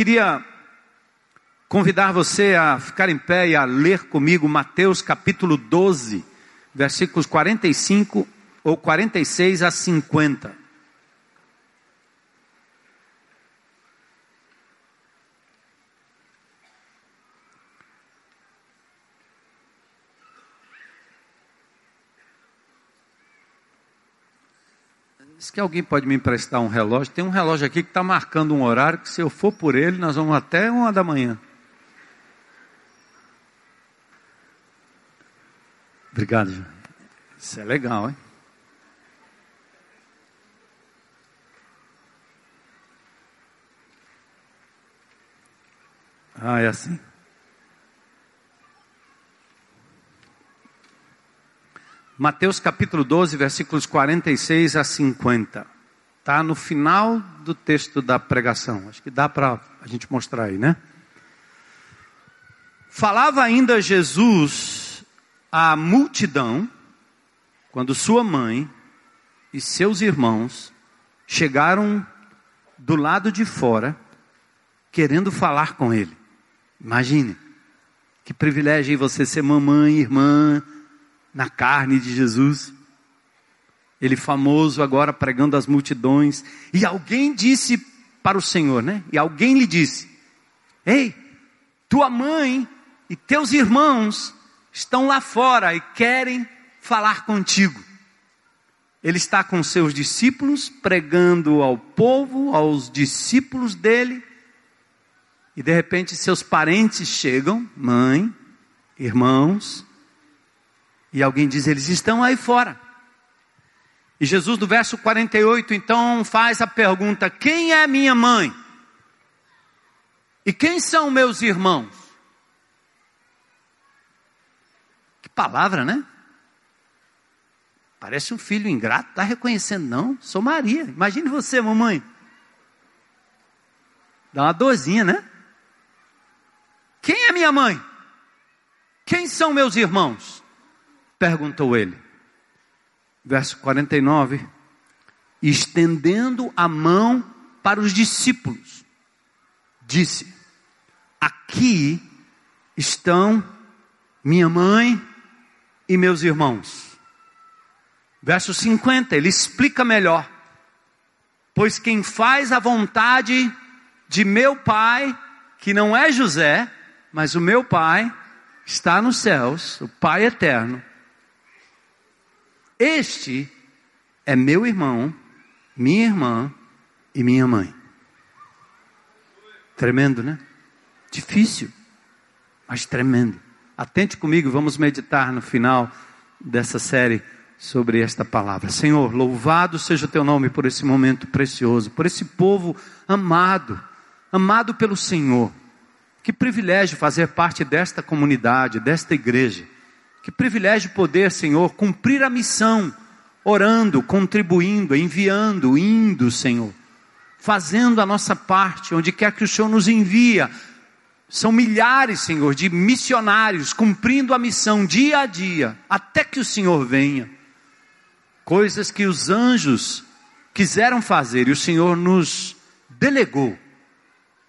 Queria convidar você a ficar em pé e a ler comigo Mateus capítulo 12, versículos 45 ou 46 a 50. Diz que alguém pode me emprestar um relógio. Tem um relógio aqui que está marcando um horário que se eu for por ele, nós vamos até uma da manhã. Obrigado, João. Isso é legal, hein? Ah, é assim. Mateus capítulo 12, versículos 46 a 50. Está no final do texto da pregação. Acho que dá para a gente mostrar aí, né? Falava ainda Jesus à multidão, quando sua mãe e seus irmãos chegaram do lado de fora, querendo falar com ele. Imagine, que privilégio você ser mamãe, irmã, na carne de Jesus. Ele famoso agora pregando às multidões. E alguém disse para o Senhor, né? E alguém lhe disse: Ei, tua mãe e teus irmãos estão lá fora e querem falar contigo. Ele está com seus discípulos, pregando ao povo, aos discípulos dele, e de repente seus parentes chegam, mãe, irmãos, e alguém diz: eles estão aí fora. E Jesus, no verso 48, então faz a pergunta: quem é minha mãe? E quem são meus irmãos? Que palavra, né? Parece um filho ingrato, está reconhecendo, não, sou Maria. Imagine você, mamãe. Dá uma dorzinha, né? Quem é minha mãe? Quem são meus irmãos? Perguntou ele. Verso 49. Estendendo a mão para os discípulos, disse: Aqui estão minha mãe e meus irmãos. Verso 50, ele explica melhor. Pois quem faz a vontade de meu pai, que não é José, mas o meu pai, está nos céus, o Pai eterno, este é meu irmão, minha irmã e minha mãe. Tremendo, né? Difícil, mas tremendo. Atente comigo, vamos meditar no final dessa série sobre esta palavra. Senhor, louvado seja o teu nome por esse momento precioso, por esse povo amado, amado pelo Senhor. Que privilégio fazer parte desta comunidade, desta igreja. Que privilégio poder, Senhor, cumprir a missão, orando, contribuindo, enviando, indo, Senhor, fazendo a nossa parte, onde quer que o Senhor nos envia. São milhares, Senhor, de missionários cumprindo a missão dia a dia, até que o Senhor venha. Coisas que os anjos quiseram fazer e o Senhor nos delegou.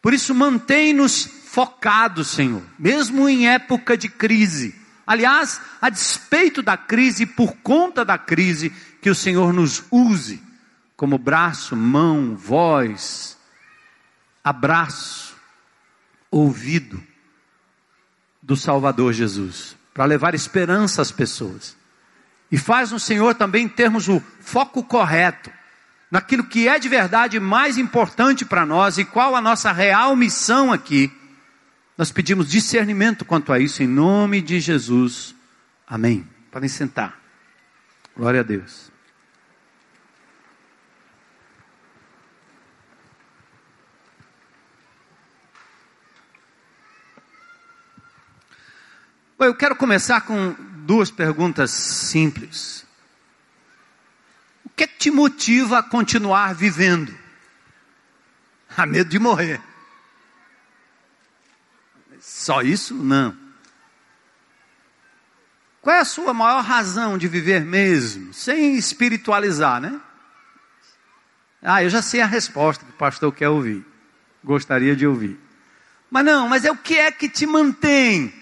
Por isso, mantém-nos focados, Senhor, mesmo em época de crise Aliás, a despeito da crise, por conta da crise, que o Senhor nos use como braço, mão, voz, abraço, ouvido do Salvador Jesus, para levar esperança às pessoas. E faz no Senhor também termos o foco correto naquilo que é de verdade mais importante para nós e qual a nossa real missão aqui nós pedimos discernimento quanto a isso, em nome de Jesus. Amém. Podem sentar. Glória a Deus. Bom, eu quero começar com duas perguntas simples. O que, é que te motiva a continuar vivendo? A medo de morrer. Só isso? Não. Qual é a sua maior razão de viver mesmo? Sem espiritualizar, né? Ah, eu já sei a resposta que o pastor quer ouvir. gostaria de ouvir. Mas não, mas é o que é que te mantém?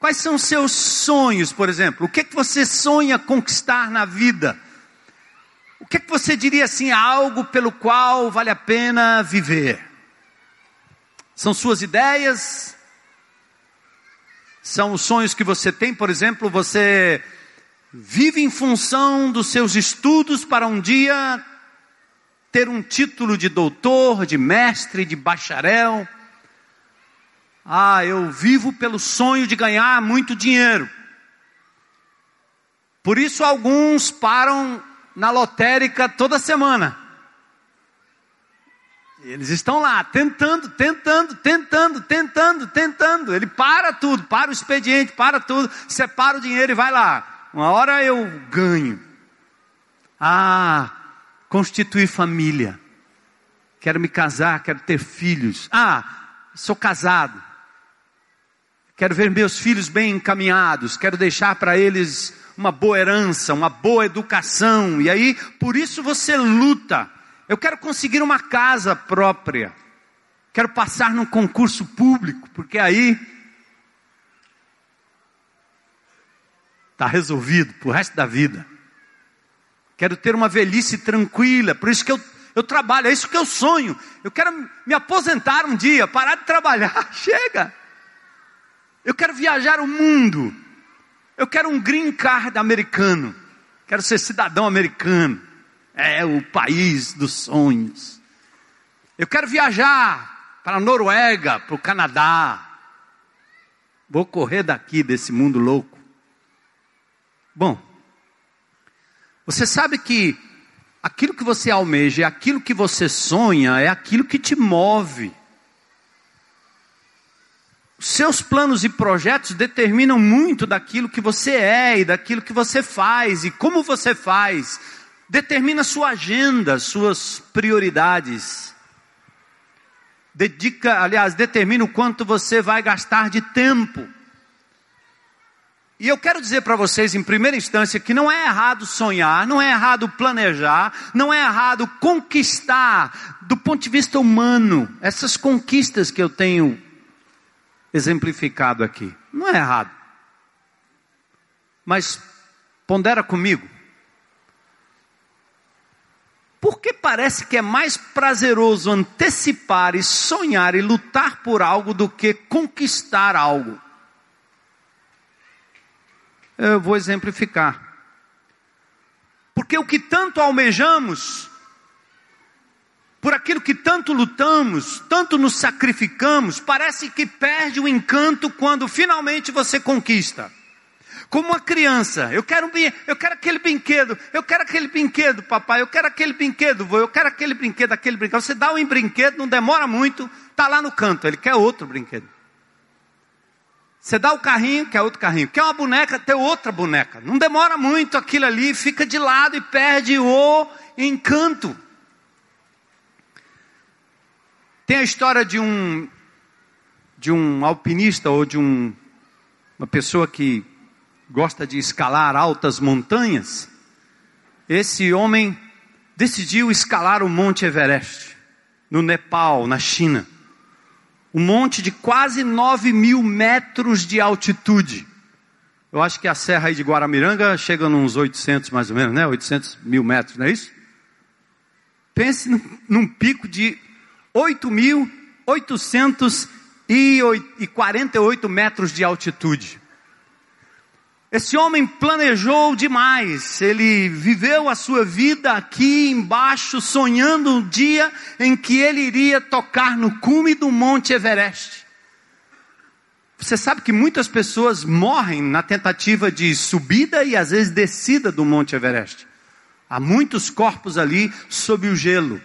Quais são os seus sonhos, por exemplo? O que é que você sonha conquistar na vida? O que é que você diria assim, algo pelo qual vale a pena viver? São suas ideias? São os sonhos que você tem, por exemplo, você vive em função dos seus estudos para um dia ter um título de doutor, de mestre, de bacharel. Ah, eu vivo pelo sonho de ganhar muito dinheiro. Por isso alguns param na lotérica toda semana. Eles estão lá tentando, tentando, tentando, tentando, tentando. Ele para tudo, para o expediente, para tudo, separa o dinheiro e vai lá. Uma hora eu ganho. Ah, constituir família. Quero me casar, quero ter filhos. Ah, sou casado. Quero ver meus filhos bem encaminhados, quero deixar para eles uma boa herança, uma boa educação. E aí, por isso você luta. Eu quero conseguir uma casa própria. Quero passar num concurso público, porque aí está resolvido para o resto da vida. Quero ter uma velhice tranquila, por isso que eu, eu trabalho, é isso que eu sonho. Eu quero me aposentar um dia, parar de trabalhar. Chega! Eu quero viajar o mundo. Eu quero um green card americano. Quero ser cidadão americano. É o país dos sonhos. Eu quero viajar para a Noruega, para o Canadá. Vou correr daqui desse mundo louco. Bom, você sabe que aquilo que você almeja, aquilo que você sonha, é aquilo que te move seus planos e projetos determinam muito daquilo que você é e daquilo que você faz e como você faz. Determina sua agenda, suas prioridades. Dedica, aliás, determina o quanto você vai gastar de tempo. E eu quero dizer para vocês, em primeira instância, que não é errado sonhar, não é errado planejar, não é errado conquistar, do ponto de vista humano, essas conquistas que eu tenho exemplificado aqui. Não é errado. Mas pondera comigo. Por que parece que é mais prazeroso antecipar e sonhar e lutar por algo do que conquistar algo? Eu vou exemplificar. Porque o que tanto almejamos por aquilo que tanto lutamos, tanto nos sacrificamos, parece que perde o encanto quando finalmente você conquista. Como uma criança, eu quero, eu quero aquele brinquedo, eu quero aquele brinquedo, papai, eu quero aquele brinquedo, vô, eu quero aquele brinquedo, aquele brinquedo. Você dá um brinquedo, não demora muito, está lá no canto, ele quer outro brinquedo. Você dá o carrinho, quer outro carrinho. Quer uma boneca, tem outra boneca. Não demora muito aquilo ali, fica de lado e perde o encanto. Tem a história de um de um alpinista ou de um, uma pessoa que gosta de escalar altas montanhas. Esse homem decidiu escalar o Monte Everest, no Nepal, na China. Um monte de quase 9 mil metros de altitude. Eu acho que a serra aí de Guaramiranga chega uns 800 mais ou menos, né? 800 mil metros, não é isso? Pense num pico de 8.848 metros de altitude. Esse homem planejou demais, ele viveu a sua vida aqui embaixo, sonhando um dia em que ele iria tocar no cume do Monte Everest. Você sabe que muitas pessoas morrem na tentativa de subida e às vezes descida do Monte Everest. Há muitos corpos ali sob o gelo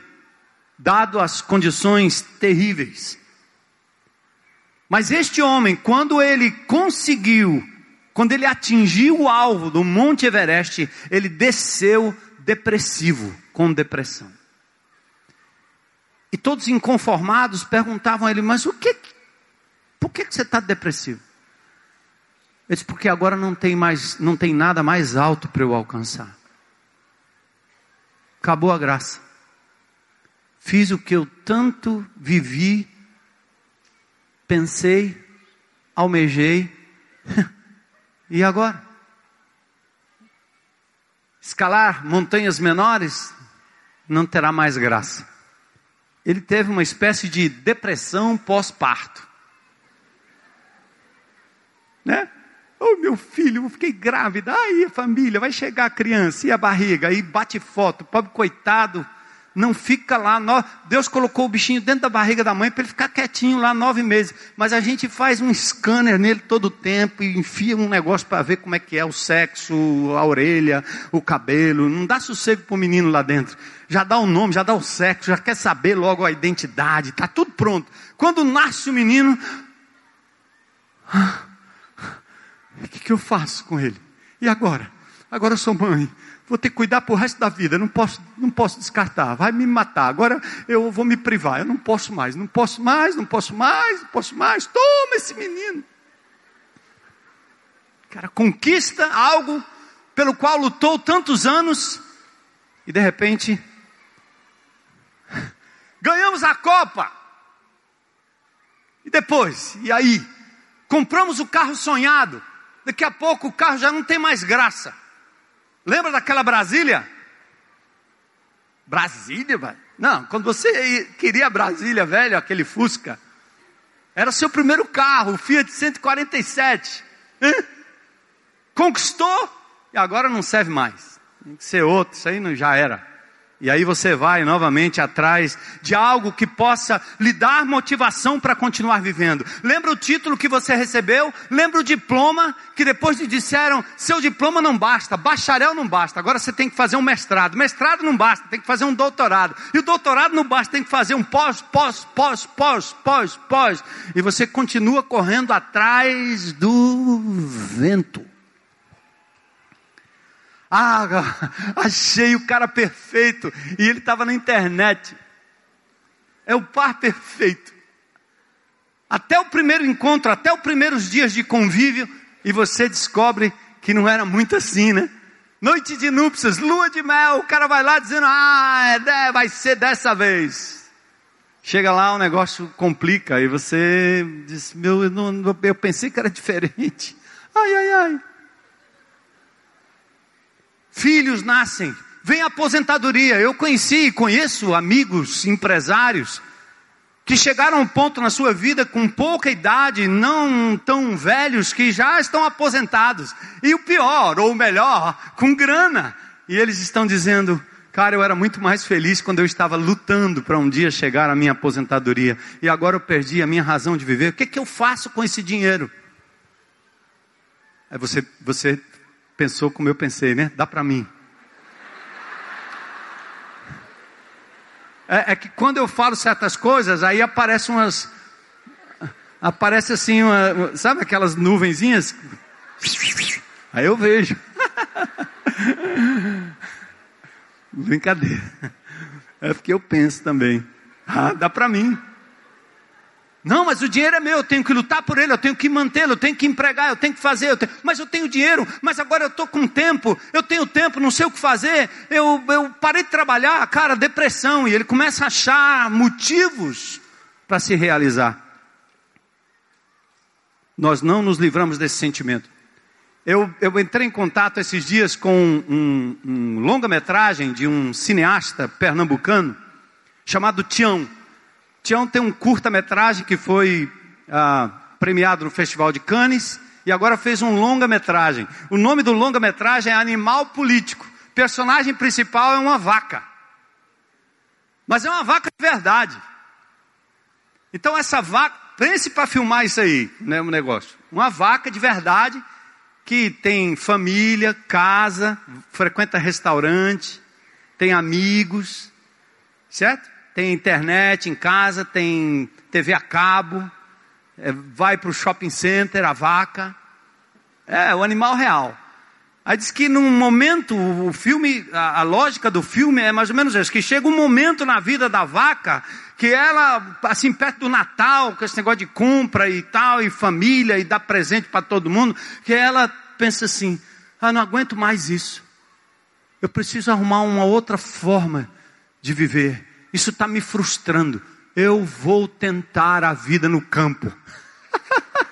dado as condições terríveis. Mas este homem, quando ele conseguiu, quando ele atingiu o alvo do Monte Everest, ele desceu depressivo, com depressão. E todos inconformados perguntavam a ele: Mas o que? Por que você está depressivo? Ele disse: Porque agora não tem mais, não tem nada mais alto para eu alcançar. Acabou a graça fiz o que eu tanto vivi, pensei, almejei, e agora? Escalar montanhas menores não terá mais graça. Ele teve uma espécie de depressão pós-parto. Né? Oh, meu filho, eu fiquei grávida. Aí a família, vai chegar a criança e a barriga, aí bate foto, pobre coitado, não fica lá. Deus colocou o bichinho dentro da barriga da mãe para ele ficar quietinho lá nove meses. Mas a gente faz um scanner nele todo o tempo e enfia um negócio para ver como é que é o sexo, a orelha, o cabelo. Não dá sossego para o menino lá dentro. Já dá o nome, já dá o sexo, já quer saber logo a identidade. Está tudo pronto. Quando nasce o menino, o que, que eu faço com ele? E agora? Agora eu sou mãe vou ter que cuidar para o resto da vida, não posso, não posso descartar, vai me matar, agora eu vou me privar, eu não posso mais, não posso mais, não posso mais, não posso mais, toma esse menino. Cara, conquista algo pelo qual lutou tantos anos e de repente ganhamos a Copa. E depois, e aí? Compramos o carro sonhado. Daqui a pouco o carro já não tem mais graça. Lembra daquela Brasília? Brasília, velho? Não, quando você queria Brasília, velho, aquele Fusca, era seu primeiro carro, o Fiat 147. Conquistou e agora não serve mais. Tem que ser outro, isso aí não já era. E aí você vai novamente atrás de algo que possa lhe dar motivação para continuar vivendo. Lembra o título que você recebeu? Lembra o diploma que depois lhe disseram: seu diploma não basta, bacharel não basta, agora você tem que fazer um mestrado. Mestrado não basta, tem que fazer um doutorado. E o doutorado não basta, tem que fazer um pós, pós, pós, pós, pós, pós. E você continua correndo atrás do vento. Ah, achei o cara perfeito. E ele estava na internet. É o par perfeito. Até o primeiro encontro, até os primeiros dias de convívio, e você descobre que não era muito assim, né? Noite de núpcias, lua de mel, o cara vai lá dizendo, ah, é, vai ser dessa vez. Chega lá, o negócio complica, e você diz, meu, eu, não, eu pensei que era diferente. Ai, ai, ai filhos nascem, vem a aposentadoria. Eu conheci e conheço amigos, empresários, que chegaram a um ponto na sua vida com pouca idade, não tão velhos, que já estão aposentados. E o pior, ou melhor, com grana. E eles estão dizendo, cara, eu era muito mais feliz quando eu estava lutando para um dia chegar à minha aposentadoria. E agora eu perdi a minha razão de viver. O que, é que eu faço com esse dinheiro? Aí você, você pensou como eu pensei, né? Dá para mim. É, é, que quando eu falo certas coisas, aí aparecem umas. Aparece assim, uma, sabe aquelas nuvenzinhas? Aí eu vejo. Brincadeira. É porque eu penso também. Ah, dá para mim. Não, mas o dinheiro é meu, eu tenho que lutar por ele, eu tenho que mantê-lo, eu tenho que empregar, eu tenho que fazer, eu tenho... mas eu tenho dinheiro, mas agora eu estou com tempo, eu tenho tempo, não sei o que fazer, eu, eu parei de trabalhar, cara, depressão, e ele começa a achar motivos para se realizar. Nós não nos livramos desse sentimento. Eu, eu entrei em contato esses dias com um, um longa-metragem de um cineasta pernambucano chamado Tião. Tião tem um curta-metragem que foi ah, premiado no Festival de Cannes e agora fez um longa-metragem. O nome do longa-metragem é Animal Político. O personagem principal é uma vaca. Mas é uma vaca de verdade. Então essa vaca, pense para filmar isso aí, né, um negócio. Uma vaca de verdade que tem família, casa, frequenta restaurante, tem amigos, certo? Tem internet em casa, tem TV a cabo, é, vai para o shopping center, a vaca. É, o animal real. Aí diz que num momento, o filme, a, a, lógica do filme é mais ou menos isso, que chega um momento na vida da vaca, que ela, assim, perto do Natal, com esse negócio de compra e tal, e família, e dá presente para todo mundo, que ela pensa assim, ah, não aguento mais isso. Eu preciso arrumar uma outra forma de viver. Isso está me frustrando. Eu vou tentar a vida no campo.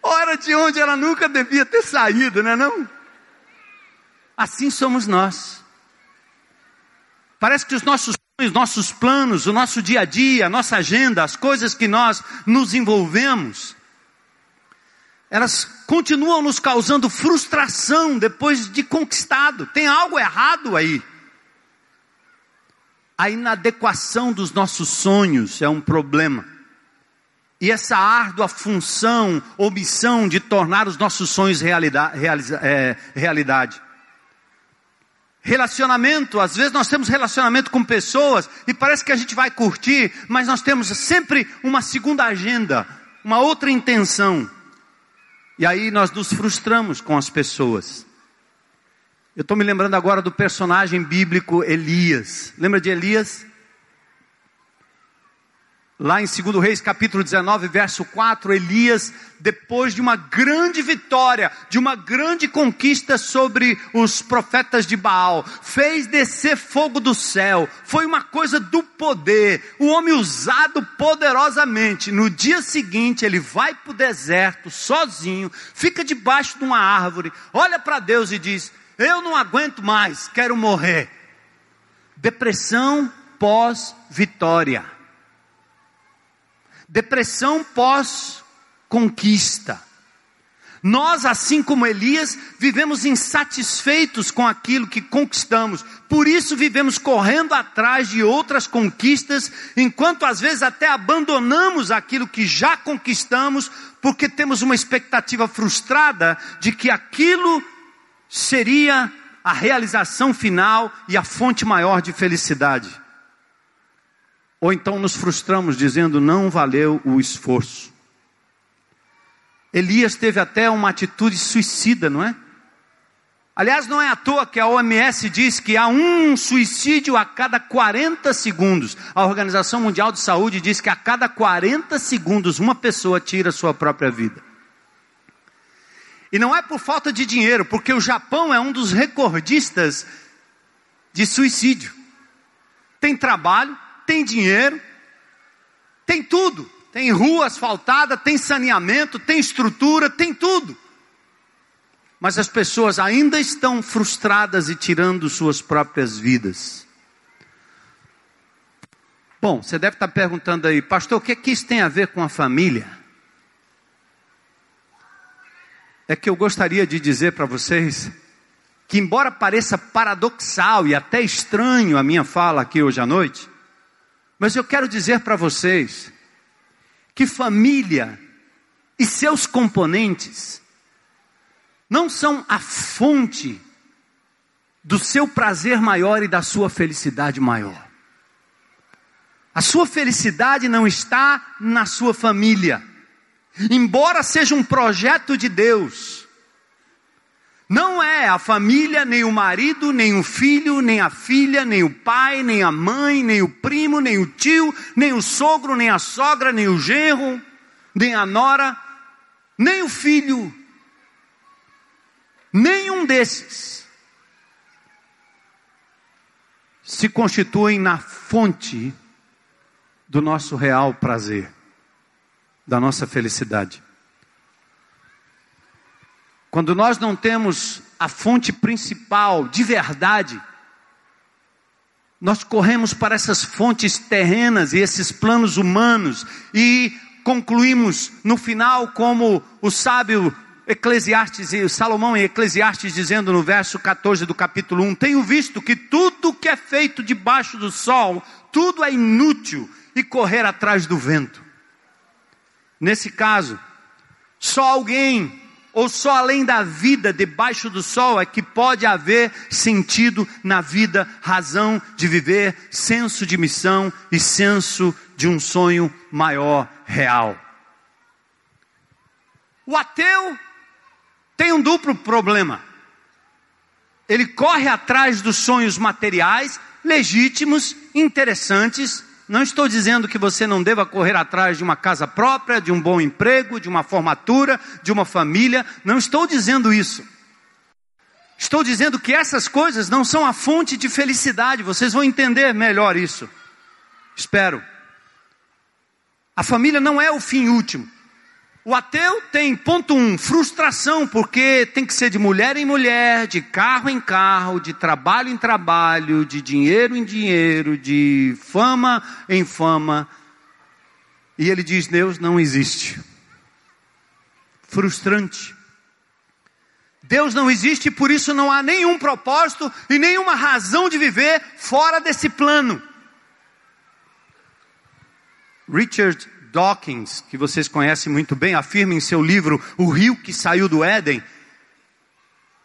Ora de onde ela nunca devia ter saído, não é não? Assim somos nós. Parece que os nossos sonhos, nossos planos, o nosso dia a dia, a nossa agenda, as coisas que nós nos envolvemos, elas continuam nos causando frustração depois de conquistado. Tem algo errado aí. A inadequação dos nossos sonhos é um problema. E essa árdua função ou missão de tornar os nossos sonhos realidade, é, realidade. Relacionamento, às vezes nós temos relacionamento com pessoas e parece que a gente vai curtir, mas nós temos sempre uma segunda agenda, uma outra intenção. E aí nós nos frustramos com as pessoas. Eu estou me lembrando agora do personagem bíblico Elias. Lembra de Elias? Lá em 2 Reis capítulo 19, verso 4, Elias, depois de uma grande vitória, de uma grande conquista sobre os profetas de Baal, fez descer fogo do céu, foi uma coisa do poder, o homem usado poderosamente. No dia seguinte, ele vai para o deserto, sozinho, fica debaixo de uma árvore, olha para Deus e diz: Eu não aguento mais, quero morrer. Depressão pós-vitória depressão pós-conquista. Nós, assim como Elias, vivemos insatisfeitos com aquilo que conquistamos, por isso vivemos correndo atrás de outras conquistas, enquanto às vezes até abandonamos aquilo que já conquistamos, porque temos uma expectativa frustrada de que aquilo seria a realização final e a fonte maior de felicidade. Ou então nos frustramos dizendo não valeu o esforço. Elias teve até uma atitude suicida, não é? Aliás, não é à toa que a OMS diz que há um suicídio a cada 40 segundos. A Organização Mundial de Saúde diz que a cada 40 segundos uma pessoa tira a sua própria vida. E não é por falta de dinheiro, porque o Japão é um dos recordistas de suicídio. Tem trabalho, tem dinheiro, tem tudo. Tem rua asfaltada, tem saneamento, tem estrutura, tem tudo. Mas as pessoas ainda estão frustradas e tirando suas próprias vidas. Bom, você deve estar perguntando aí, pastor, o que, é que isso tem a ver com a família? É que eu gostaria de dizer para vocês que, embora pareça paradoxal e até estranho a minha fala aqui hoje à noite, mas eu quero dizer para vocês que família e seus componentes não são a fonte do seu prazer maior e da sua felicidade maior. A sua felicidade não está na sua família. Embora seja um projeto de Deus, não é a família, nem o marido, nem o filho, nem a filha, nem o pai, nem a mãe, nem o primo, nem o tio, nem o sogro, nem a sogra, nem o genro, nem a nora, nem o filho. Nenhum desses se constituem na fonte do nosso real prazer, da nossa felicidade. Quando nós não temos a fonte principal de verdade, nós corremos para essas fontes terrenas e esses planos humanos e concluímos no final como o sábio Eclesiastes e Salomão em Eclesiastes dizendo no verso 14 do capítulo 1, tenho visto que tudo que é feito debaixo do sol, tudo é inútil e correr atrás do vento. Nesse caso, só alguém ou só além da vida debaixo do sol é que pode haver sentido na vida, razão de viver, senso de missão e senso de um sonho maior, real. O ateu tem um duplo problema. Ele corre atrás dos sonhos materiais, legítimos, interessantes, não estou dizendo que você não deva correr atrás de uma casa própria, de um bom emprego, de uma formatura, de uma família. Não estou dizendo isso. Estou dizendo que essas coisas não são a fonte de felicidade, vocês vão entender melhor isso. Espero. A família não é o fim último. O ateu tem, ponto um, frustração, porque tem que ser de mulher em mulher, de carro em carro, de trabalho em trabalho, de dinheiro em dinheiro, de fama em fama. E ele diz: Deus não existe. Frustrante. Deus não existe e por isso não há nenhum propósito e nenhuma razão de viver fora desse plano. Richard Dawkins, que vocês conhecem muito bem, afirma em seu livro O Rio que Saiu do Éden.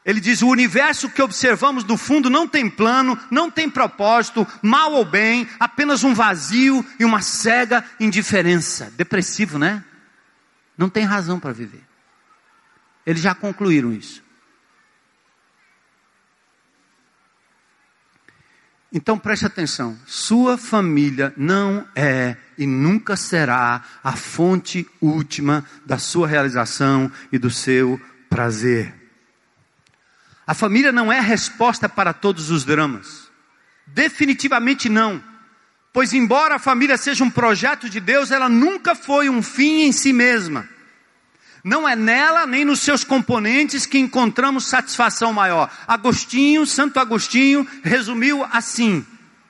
Ele diz: o universo que observamos do fundo não tem plano, não tem propósito, mal ou bem, apenas um vazio e uma cega indiferença. Depressivo, né? Não tem razão para viver. Eles já concluíram isso. Então preste atenção: sua família não é e nunca será a fonte última da sua realização e do seu prazer. A família não é resposta para todos os dramas. Definitivamente não. Pois, embora a família seja um projeto de Deus, ela nunca foi um fim em si mesma. Não é nela nem nos seus componentes que encontramos satisfação maior. Agostinho, Santo Agostinho, resumiu assim: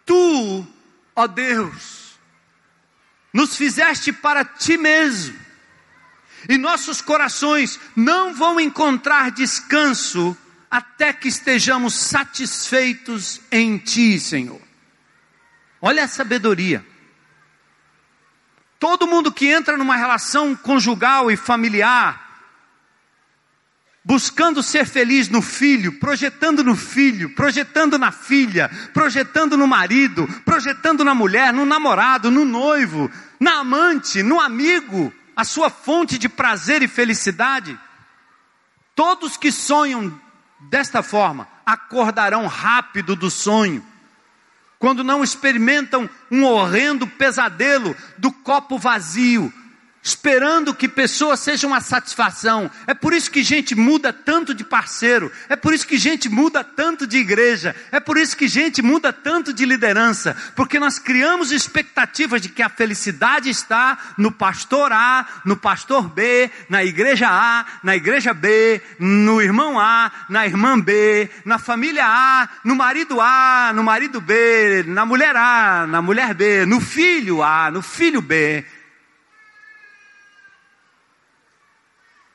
Tu, ó Deus, nos fizeste para ti mesmo, e nossos corações não vão encontrar descanso até que estejamos satisfeitos em ti, Senhor. Olha a sabedoria. Todo mundo que entra numa relação conjugal e familiar, buscando ser feliz no filho, projetando no filho, projetando na filha, projetando no marido, projetando na mulher, no namorado, no noivo, na amante, no amigo, a sua fonte de prazer e felicidade. Todos que sonham desta forma acordarão rápido do sonho quando não experimentam um horrendo pesadelo do copo vazio, esperando que pessoas sejam a satisfação. É por isso que gente muda tanto de parceiro, é por isso que gente muda tanto de igreja, é por isso que gente muda tanto de liderança, porque nós criamos expectativas de que a felicidade está no pastor A, no pastor B, na igreja A, na igreja B, no irmão A, na irmã B, na família A, no marido A, no marido B, na mulher A, na mulher B, no filho A, no filho B.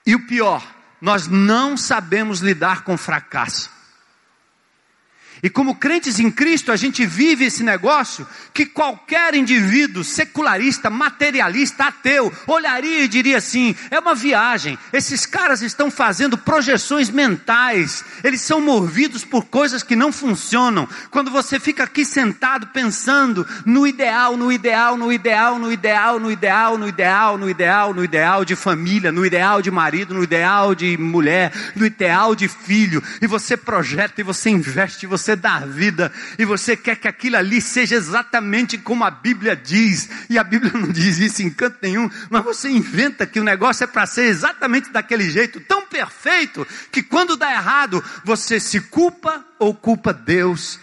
E o pior, nós não sabemos lidar com fracasso. E como crentes em Cristo, a gente vive esse negócio que qualquer indivíduo secularista, materialista, ateu, olharia e diria assim: é uma viagem. Esses caras estão fazendo projeções mentais, eles são movidos por coisas que não funcionam. Quando você fica aqui sentado pensando no ideal, no ideal, no ideal, no ideal, no ideal, no ideal, no ideal, no ideal de família, no ideal de marido, no ideal de mulher, no ideal de filho, e você projeta e você investe, e você você dá vida e você quer que aquilo ali seja exatamente como a Bíblia diz, e a Bíblia não diz isso em canto nenhum, mas você inventa que o negócio é para ser exatamente daquele jeito, tão perfeito, que quando dá errado, você se culpa ou culpa Deus,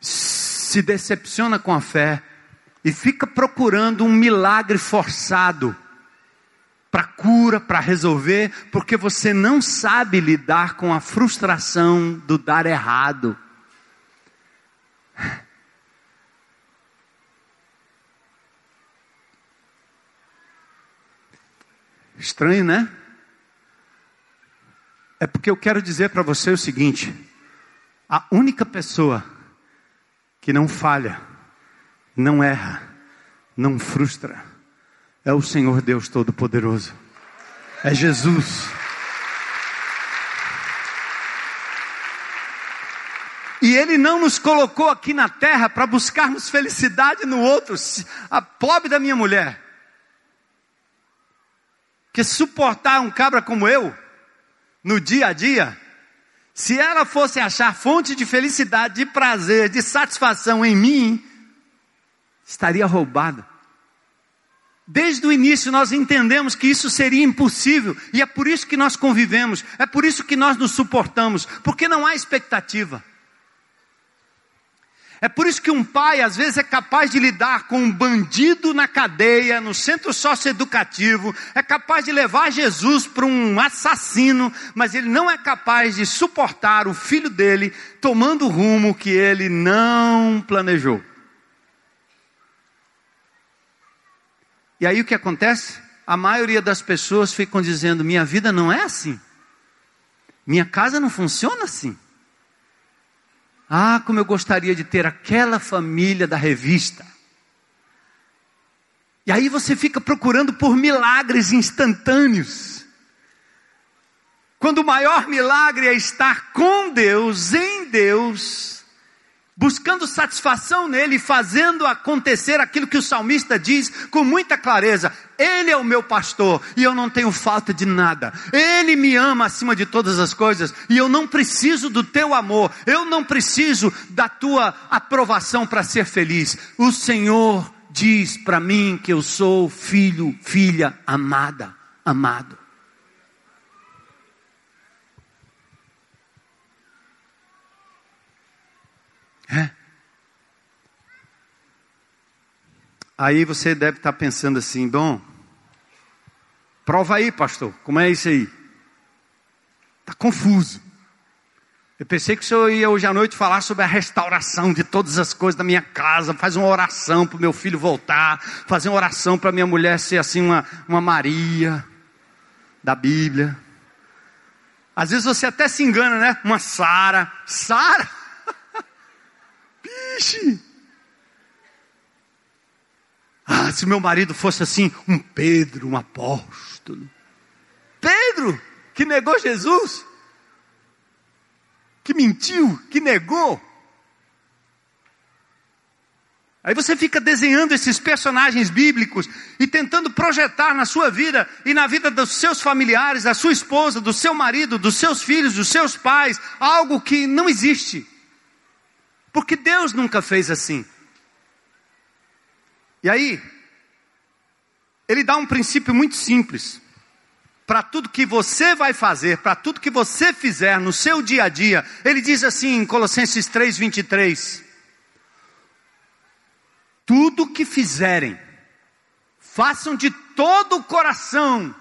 se decepciona com a fé e fica procurando um milagre forçado para cura, para resolver, porque você não sabe lidar com a frustração do dar errado. Estranho, né? É porque eu quero dizer para você o seguinte: a única pessoa que não falha, não erra, não frustra, é o Senhor Deus Todo-Poderoso. É Jesus. E Ele não nos colocou aqui na terra para buscarmos felicidade no outro. A pobre da minha mulher, que suportar um cabra como eu, no dia a dia, se ela fosse achar fonte de felicidade, de prazer, de satisfação em mim, estaria roubada. Desde o início nós entendemos que isso seria impossível e é por isso que nós convivemos, é por isso que nós nos suportamos, porque não há expectativa. É por isso que um pai às vezes é capaz de lidar com um bandido na cadeia, no centro socioeducativo, é capaz de levar Jesus para um assassino, mas ele não é capaz de suportar o filho dele tomando o rumo que ele não planejou. E aí o que acontece? A maioria das pessoas ficam dizendo: minha vida não é assim. Minha casa não funciona assim. Ah, como eu gostaria de ter aquela família da revista. E aí você fica procurando por milagres instantâneos. Quando o maior milagre é estar com Deus, em Deus, buscando satisfação nele, fazendo acontecer aquilo que o salmista diz com muita clareza: Ele é o meu pastor e eu não tenho falta de nada. Ele me ama acima de todas as coisas e eu não preciso do teu amor, eu não preciso da tua aprovação para ser feliz. O Senhor diz para mim que eu sou filho, filha amada, amado. É. Aí você deve estar pensando assim, bom, prova aí, pastor, como é isso aí? Está confuso. Eu pensei que o senhor ia hoje à noite falar sobre a restauração de todas as coisas da minha casa, fazer uma oração para o meu filho voltar, fazer uma oração para minha mulher ser assim uma, uma Maria da Bíblia. Às vezes você até se engana, né? Uma Sara. Sara? Vixe! Ah, se meu marido fosse assim, um Pedro, um apóstolo. Pedro, que negou Jesus, que mentiu, que negou. Aí você fica desenhando esses personagens bíblicos e tentando projetar na sua vida e na vida dos seus familiares, da sua esposa, do seu marido, dos seus filhos, dos seus pais, algo que não existe. Porque Deus nunca fez assim. E aí, ele dá um princípio muito simples. Para tudo que você vai fazer, para tudo que você fizer no seu dia a dia, ele diz assim em Colossenses 3:23: Tudo que fizerem, façam de todo o coração,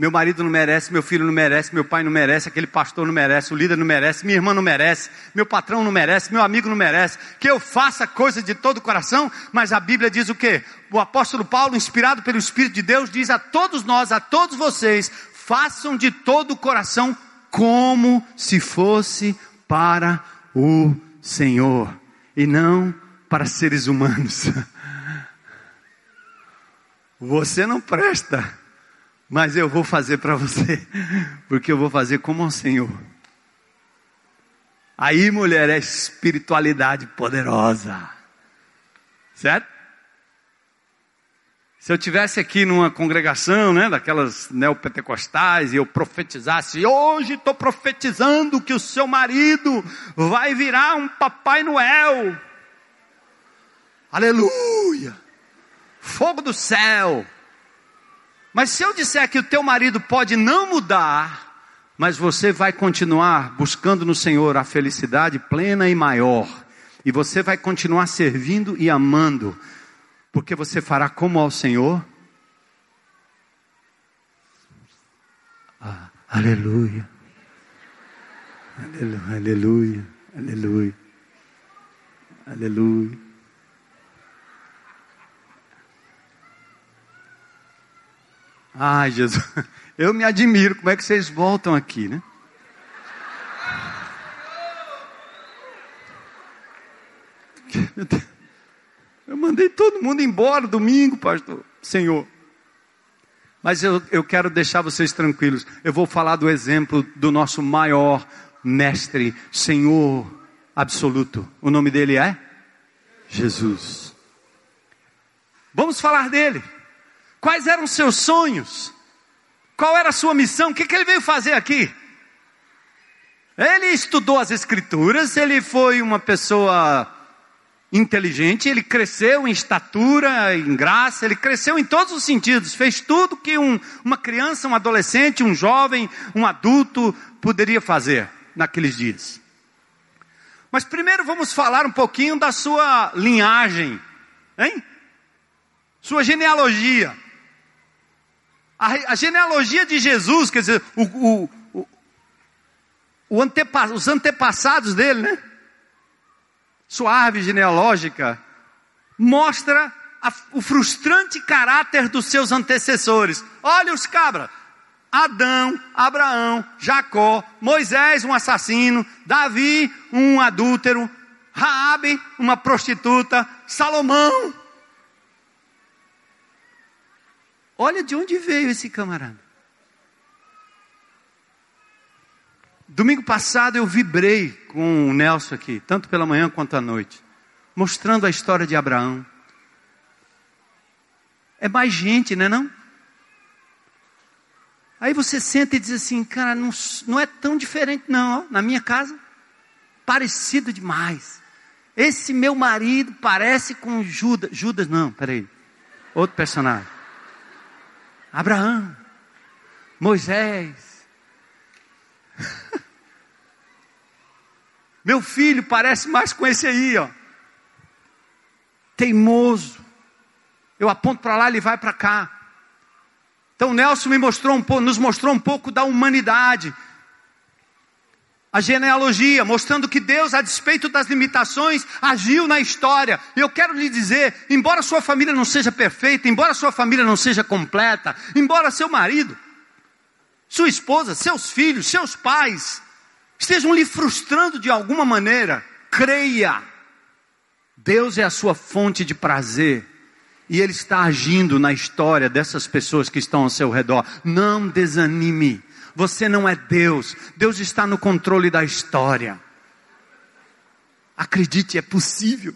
meu marido não merece, meu filho não merece, meu pai não merece, aquele pastor não merece, o líder não merece, minha irmã não merece, meu patrão não merece, meu amigo não merece. Que eu faça coisa de todo o coração, mas a Bíblia diz o quê? O apóstolo Paulo, inspirado pelo Espírito de Deus, diz a todos nós, a todos vocês, façam de todo o coração como se fosse para o Senhor e não para seres humanos. Você não presta mas eu vou fazer para você, porque eu vou fazer como o Senhor. Aí, mulher, é espiritualidade poderosa, certo? Se eu tivesse aqui numa congregação, né, daquelas neopentecostais, e eu profetizasse, hoje estou profetizando que o seu marido vai virar um Papai Noel. Aleluia! Fogo do céu! Mas se eu disser que o teu marido pode não mudar, mas você vai continuar buscando no Senhor a felicidade plena e maior, e você vai continuar servindo e amando, porque você fará como ao Senhor. Ah, aleluia. Aleluia, aleluia, aleluia. Aleluia. Ai, Jesus, eu me admiro como é que vocês voltam aqui, né? Eu mandei todo mundo embora domingo, pastor, Senhor. Mas eu, eu quero deixar vocês tranquilos. Eu vou falar do exemplo do nosso maior mestre, Senhor absoluto. O nome dele é Jesus. Vamos falar dele. Quais eram seus sonhos? Qual era a sua missão? O que, que ele veio fazer aqui? Ele estudou as Escrituras, ele foi uma pessoa inteligente, ele cresceu em estatura, em graça, ele cresceu em todos os sentidos, fez tudo que um, uma criança, um adolescente, um jovem, um adulto poderia fazer naqueles dias. Mas primeiro vamos falar um pouquinho da sua linhagem, hein? Sua genealogia. A, a genealogia de Jesus, quer dizer, o, o, o, antepa, os antepassados dele, né? sua árvore genealógica, mostra a, o frustrante caráter dos seus antecessores. Olha os cabras. Adão, Abraão, Jacó, Moisés, um assassino, Davi, um adúltero, Raabe, uma prostituta, Salomão. Olha de onde veio esse camarada. Domingo passado eu vibrei com o Nelson aqui, tanto pela manhã quanto à noite, mostrando a história de Abraão. É mais gente, não é não? Aí você senta e diz assim, cara, não, não é tão diferente não, ó, na minha casa, parecido demais. Esse meu marido parece com Judas, Judas não, peraí, outro personagem. Abraão, Moisés, Meu filho parece mais com esse aí, ó. Teimoso. Eu aponto para lá, ele vai para cá. Então Nelson me mostrou um pouco, nos mostrou um pouco da humanidade. A genealogia, mostrando que Deus, a despeito das limitações, agiu na história. E eu quero lhe dizer, embora sua família não seja perfeita, embora sua família não seja completa, embora seu marido sua esposa, seus filhos, seus pais estejam lhe frustrando de alguma maneira, creia. Deus é a sua fonte de prazer. E Ele está agindo na história dessas pessoas que estão ao seu redor. Não desanime. Você não é Deus. Deus está no controle da história. Acredite, é possível.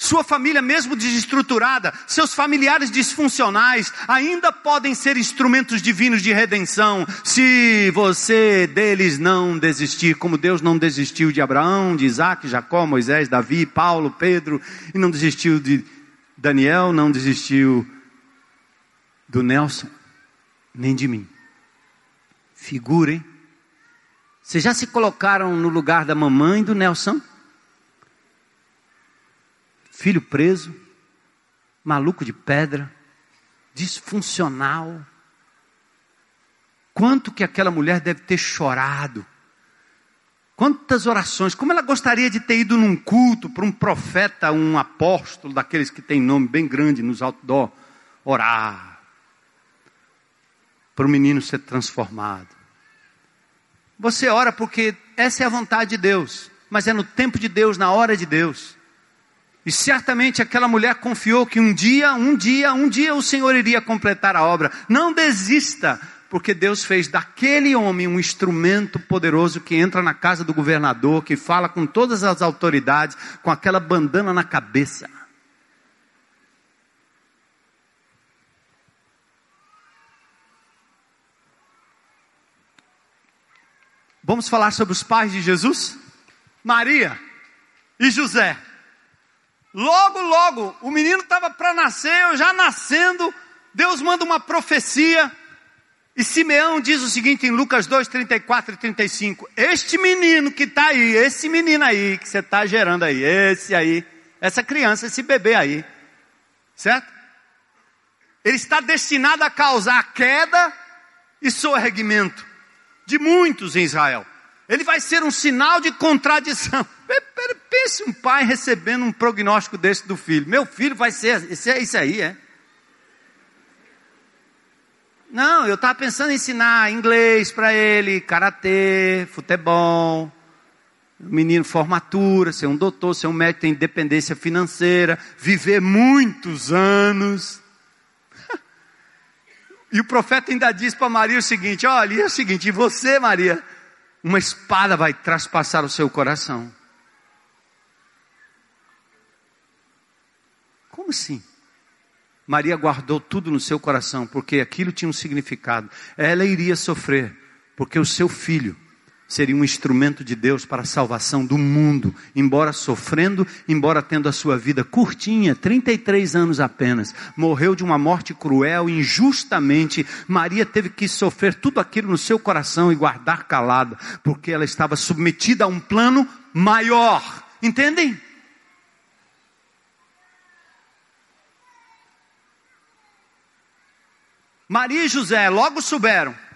Sua família, mesmo desestruturada, seus familiares disfuncionais, ainda podem ser instrumentos divinos de redenção, se você deles não desistir, como Deus não desistiu de Abraão, de Isaac, Jacó, Moisés, Davi, Paulo, Pedro, e não desistiu de Daniel, não desistiu do Nelson, nem de mim. Figurem. Vocês já se colocaram no lugar da mamãe do Nelson? filho preso, maluco de pedra, disfuncional. Quanto que aquela mulher deve ter chorado. Quantas orações, como ela gostaria de ter ido num culto para um profeta, um apóstolo, daqueles que tem nome bem grande nos outdoor, orar, para o menino ser transformado. Você ora porque essa é a vontade de Deus, mas é no tempo de Deus, na hora de Deus. E certamente aquela mulher confiou que um dia, um dia, um dia o Senhor iria completar a obra. Não desista, porque Deus fez daquele homem um instrumento poderoso que entra na casa do governador, que fala com todas as autoridades, com aquela bandana na cabeça. Vamos falar sobre os pais de Jesus? Maria e José. Logo, logo, o menino estava para nascer, já nascendo, Deus manda uma profecia. E Simeão diz o seguinte em Lucas 2, 34 e 35: Este menino que está aí, esse menino aí que você está gerando aí, esse aí, essa criança, esse bebê aí, certo? Ele está destinado a causar queda e soerguimento de muitos em Israel. Ele vai ser um sinal de contradição. Pense um pai recebendo um prognóstico desse do filho. Meu filho vai ser, isso, é, isso aí, é. Não, eu estava pensando em ensinar inglês para ele, karatê, futebol, menino formatura, ser um doutor, ser um médico, ter independência financeira, viver muitos anos. E o profeta ainda diz para Maria o seguinte: olha, é o seguinte, e você, Maria, uma espada vai traspassar o seu coração. Como assim? Maria guardou tudo no seu coração, porque aquilo tinha um significado. Ela iria sofrer, porque o seu filho seria um instrumento de Deus para a salvação do mundo, embora sofrendo, embora tendo a sua vida curtinha, 33 anos apenas, morreu de uma morte cruel, injustamente. Maria teve que sofrer tudo aquilo no seu coração e guardar calada, porque ela estava submetida a um plano maior. Entendem? Maria e José logo souberam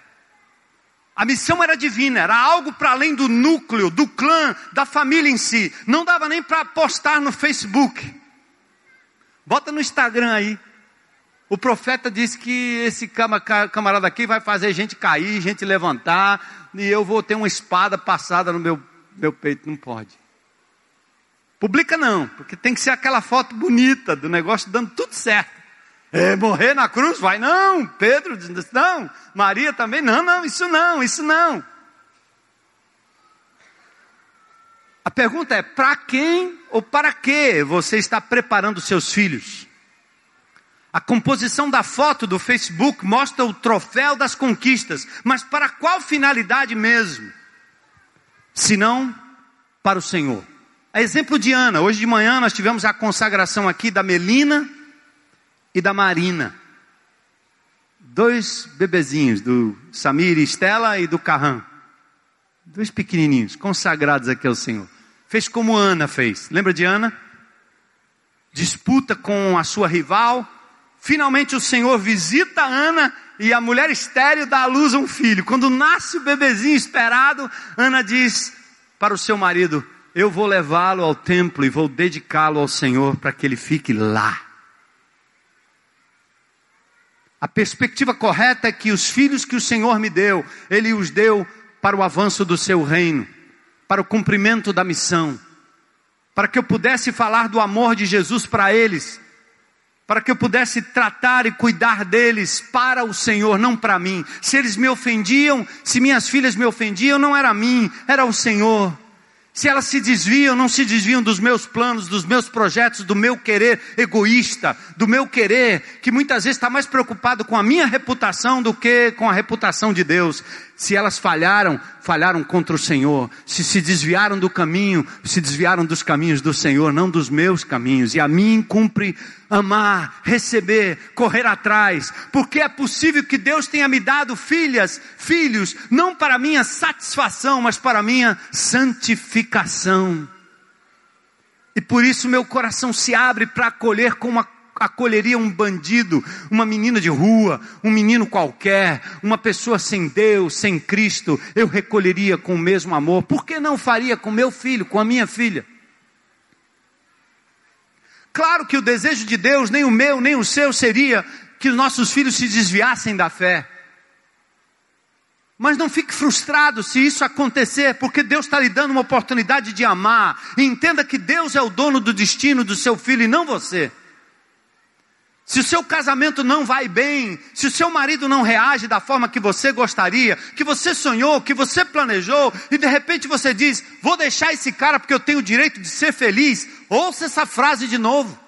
a missão era divina, era algo para além do núcleo, do clã, da família em si. Não dava nem para postar no Facebook. Bota no Instagram aí. O profeta disse que esse camarada aqui vai fazer gente cair, gente levantar, e eu vou ter uma espada passada no meu, meu peito. Não pode. Publica não, porque tem que ser aquela foto bonita do negócio dando tudo certo. É, morrer na cruz? Vai não. Pedro diz não. Maria também, não, não, isso não, isso não. A pergunta é: para quem ou para que você está preparando seus filhos? A composição da foto do Facebook mostra o troféu das conquistas, mas para qual finalidade mesmo? Se não para o Senhor. A exemplo de Ana, hoje de manhã nós tivemos a consagração aqui da Melina e da Marina. Dois bebezinhos, do Samir e Estela e do Carran. Dois pequenininhos, consagrados aqui ao Senhor. Fez como Ana fez. Lembra de Ana? Disputa com a sua rival. Finalmente o Senhor visita Ana e a mulher estéreo dá à luz a um filho. Quando nasce o bebezinho esperado, Ana diz para o seu marido: Eu vou levá-lo ao templo e vou dedicá-lo ao Senhor para que ele fique lá. A perspectiva correta é que os filhos que o Senhor me deu, Ele os deu para o avanço do seu reino, para o cumprimento da missão, para que eu pudesse falar do amor de Jesus para eles, para que eu pudesse tratar e cuidar deles para o Senhor, não para mim. Se eles me ofendiam, se minhas filhas me ofendiam, não era a mim, era o Senhor. Se elas se desviam, não se desviam dos meus planos, dos meus projetos, do meu querer egoísta, do meu querer, que muitas vezes está mais preocupado com a minha reputação do que com a reputação de Deus. Se elas falharam, falharam contra o Senhor. Se se desviaram do caminho, se desviaram dos caminhos do Senhor, não dos meus caminhos. E a mim cumpre amar, receber, correr atrás, porque é possível que Deus tenha me dado filhas, filhos, não para minha satisfação, mas para minha santificação. E por isso meu coração se abre para acolher como a acolheria um bandido, uma menina de rua, um menino qualquer, uma pessoa sem Deus, sem Cristo, eu recolheria com o mesmo amor. Por que não faria com meu filho, com a minha filha? Claro que o desejo de Deus, nem o meu, nem o seu, seria que os nossos filhos se desviassem da fé. Mas não fique frustrado se isso acontecer, porque Deus está lhe dando uma oportunidade de amar. E entenda que Deus é o dono do destino do seu filho e não você. Se o seu casamento não vai bem, se o seu marido não reage da forma que você gostaria, que você sonhou, que você planejou, e de repente você diz: Vou deixar esse cara porque eu tenho o direito de ser feliz, ouça essa frase de novo.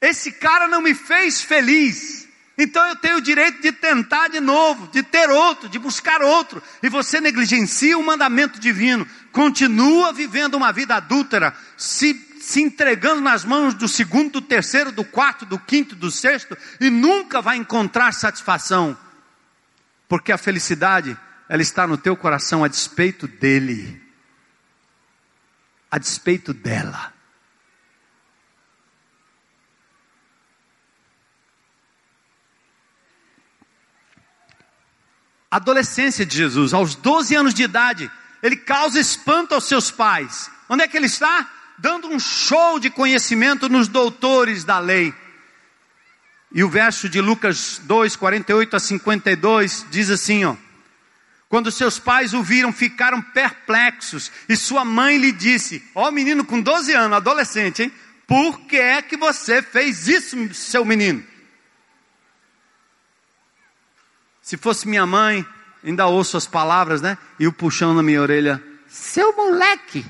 Esse cara não me fez feliz, então eu tenho o direito de tentar de novo, de ter outro, de buscar outro, e você negligencia o mandamento divino, continua vivendo uma vida adúltera, se se entregando nas mãos do segundo, do terceiro, do quarto, do quinto, do sexto, e nunca vai encontrar satisfação, porque a felicidade, ela está no teu coração a despeito dele, a despeito dela. Adolescência de Jesus, aos 12 anos de idade, ele causa espanto aos seus pais. Onde é que ele está? Dando um show de conhecimento nos doutores da lei. E o verso de Lucas 2, 48 a 52 diz assim: ó. Quando seus pais o viram, ficaram perplexos, e sua mãe lhe disse: Ó, menino com 12 anos, adolescente, hein? Por que é que você fez isso, seu menino? Se fosse minha mãe, ainda ouço as palavras, né? E o puxão na minha orelha: Seu moleque,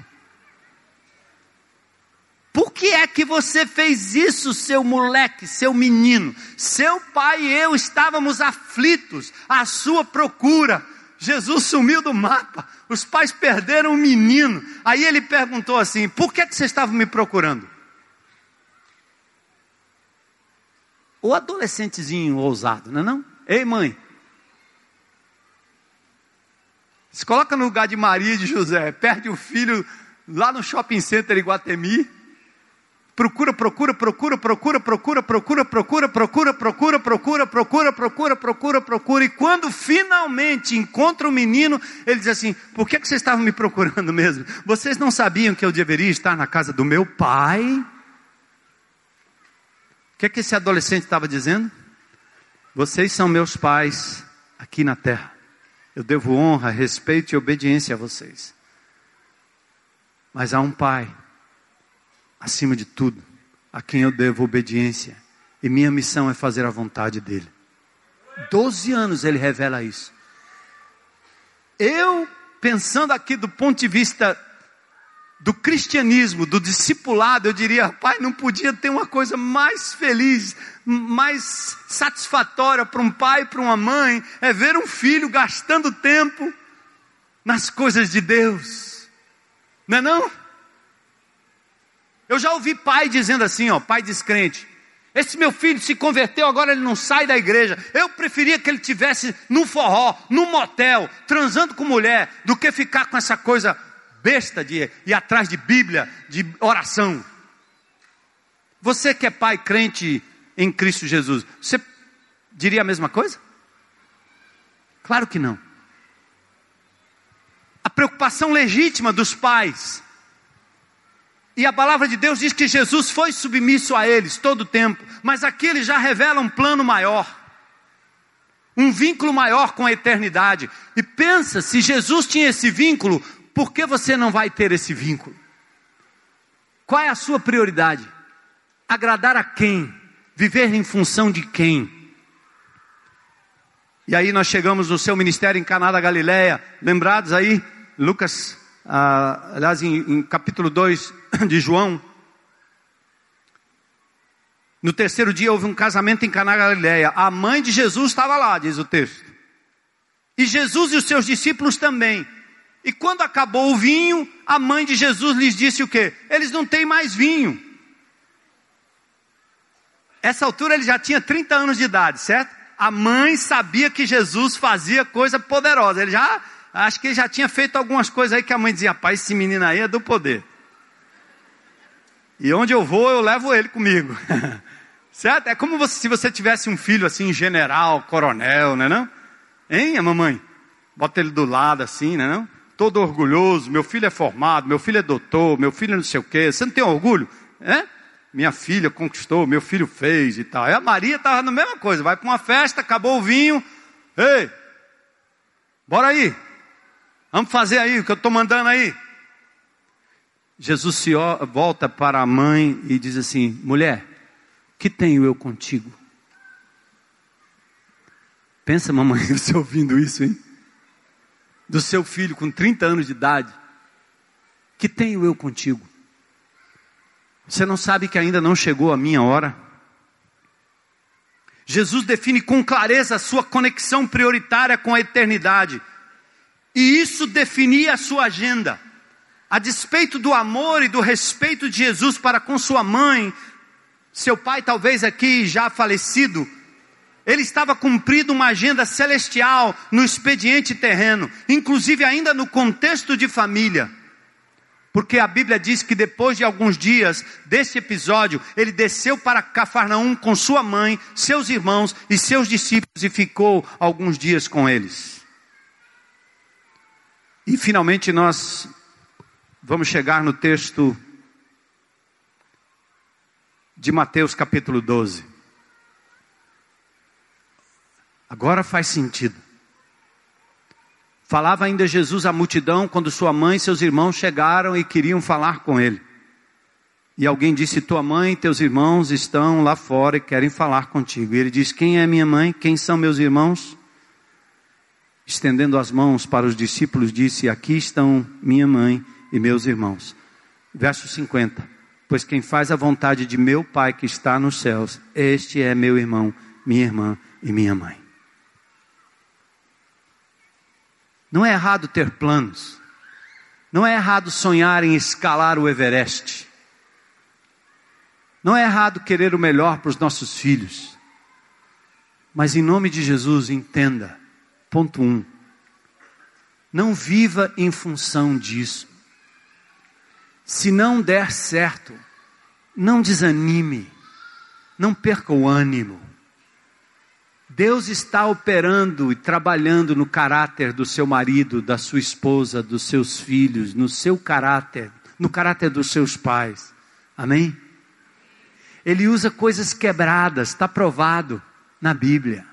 Por que é que você fez isso, seu moleque, seu menino? Seu pai e eu estávamos aflitos à sua procura. Jesus sumiu do mapa. Os pais perderam o menino. Aí ele perguntou assim: Por que, é que vocês estavam me procurando? O adolescentezinho ousado, não é não? Ei, mãe. Se coloca no lugar de Maria e de José, perde o filho lá no shopping center Iguatemi Procura, procura, procura, procura, procura, procura, procura, procura, procura, procura, procura, procura, procura, procura. E quando finalmente encontra o menino, ele diz assim: Por que, vocês estavam me procurando mesmo? Vocês não sabiam que eu deveria estar na casa do meu pai? O que, que esse adolescente estava dizendo? Vocês são meus pais aqui na terra. Eu devo honra, respeito e obediência a vocês. Mas há um pai acima de tudo, a quem eu devo obediência. E minha missão é fazer a vontade dele. Doze anos ele revela isso. Eu, pensando aqui do ponto de vista do cristianismo, do discipulado, eu diria, pai, não podia ter uma coisa mais feliz, mais satisfatória para um pai para uma mãe, é ver um filho gastando tempo nas coisas de Deus. Não é não? Eu já ouvi pai dizendo assim, ó, pai descrente. Esse meu filho se converteu, agora ele não sai da igreja. Eu preferia que ele tivesse no forró, no motel, transando com mulher, do que ficar com essa coisa besta de ir atrás de Bíblia, de oração. Você que é pai crente em Cristo Jesus, você diria a mesma coisa? Claro que não. A preocupação legítima dos pais e a palavra de Deus diz que Jesus foi submisso a eles todo o tempo, mas aqui ele já revela um plano maior, um vínculo maior com a eternidade. E pensa, se Jesus tinha esse vínculo, por que você não vai ter esse vínculo? Qual é a sua prioridade? Agradar a quem? Viver em função de quem? E aí nós chegamos no seu ministério em Caná da Galileia, lembrados aí? Lucas ah, aliás, em, em capítulo 2 de João, no terceiro dia houve um casamento em Caná Galileia. A mãe de Jesus estava lá, diz o texto. E Jesus e os seus discípulos também. E quando acabou o vinho, a mãe de Jesus lhes disse o quê? Eles não têm mais vinho. Essa altura ele já tinha 30 anos de idade, certo? A mãe sabia que Jesus fazia coisa poderosa. Ele já Acho que ele já tinha feito algumas coisas aí que a mãe dizia: pai, esse menino aí é do poder. E onde eu vou, eu levo ele comigo. certo? É como se você tivesse um filho assim, general, coronel, né não? Hein, a mamãe? Bota ele do lado assim, né não? Todo orgulhoso, meu filho é formado, meu filho é doutor, meu filho é não sei o quê. Você não tem orgulho? É? Minha filha conquistou, meu filho fez e tal. Aí a Maria estava na mesma coisa, vai para uma festa, acabou o vinho. Ei, bora aí, Vamos fazer aí o que eu estou mandando aí. Jesus se volta para a mãe e diz assim: mulher, que tenho eu contigo? Pensa, mamãe, você ouvindo isso, hein? Do seu filho com 30 anos de idade. Que tenho eu contigo? Você não sabe que ainda não chegou a minha hora? Jesus define com clareza a sua conexão prioritária com a eternidade. E isso definia a sua agenda. A despeito do amor e do respeito de Jesus para com sua mãe, seu pai talvez aqui já falecido, ele estava cumprindo uma agenda celestial no expediente terreno, inclusive ainda no contexto de família. Porque a Bíblia diz que depois de alguns dias desse episódio, ele desceu para Cafarnaum com sua mãe, seus irmãos e seus discípulos e ficou alguns dias com eles. E finalmente nós vamos chegar no texto de Mateus capítulo 12. Agora faz sentido. Falava ainda Jesus à multidão quando sua mãe e seus irmãos chegaram e queriam falar com ele. E alguém disse: Tua mãe e teus irmãos estão lá fora e querem falar contigo. E ele diz: Quem é minha mãe? Quem são meus irmãos? Estendendo as mãos para os discípulos, disse: Aqui estão minha mãe e meus irmãos. Verso 50. Pois quem faz a vontade de meu Pai que está nos céus, este é meu irmão, minha irmã e minha mãe. Não é errado ter planos. Não é errado sonhar em escalar o Everest. Não é errado querer o melhor para os nossos filhos. Mas em nome de Jesus, entenda. Ponto um. Não viva em função disso. Se não der certo, não desanime, não perca o ânimo. Deus está operando e trabalhando no caráter do seu marido, da sua esposa, dos seus filhos, no seu caráter, no caráter dos seus pais. Amém? Ele usa coisas quebradas, está provado na Bíblia.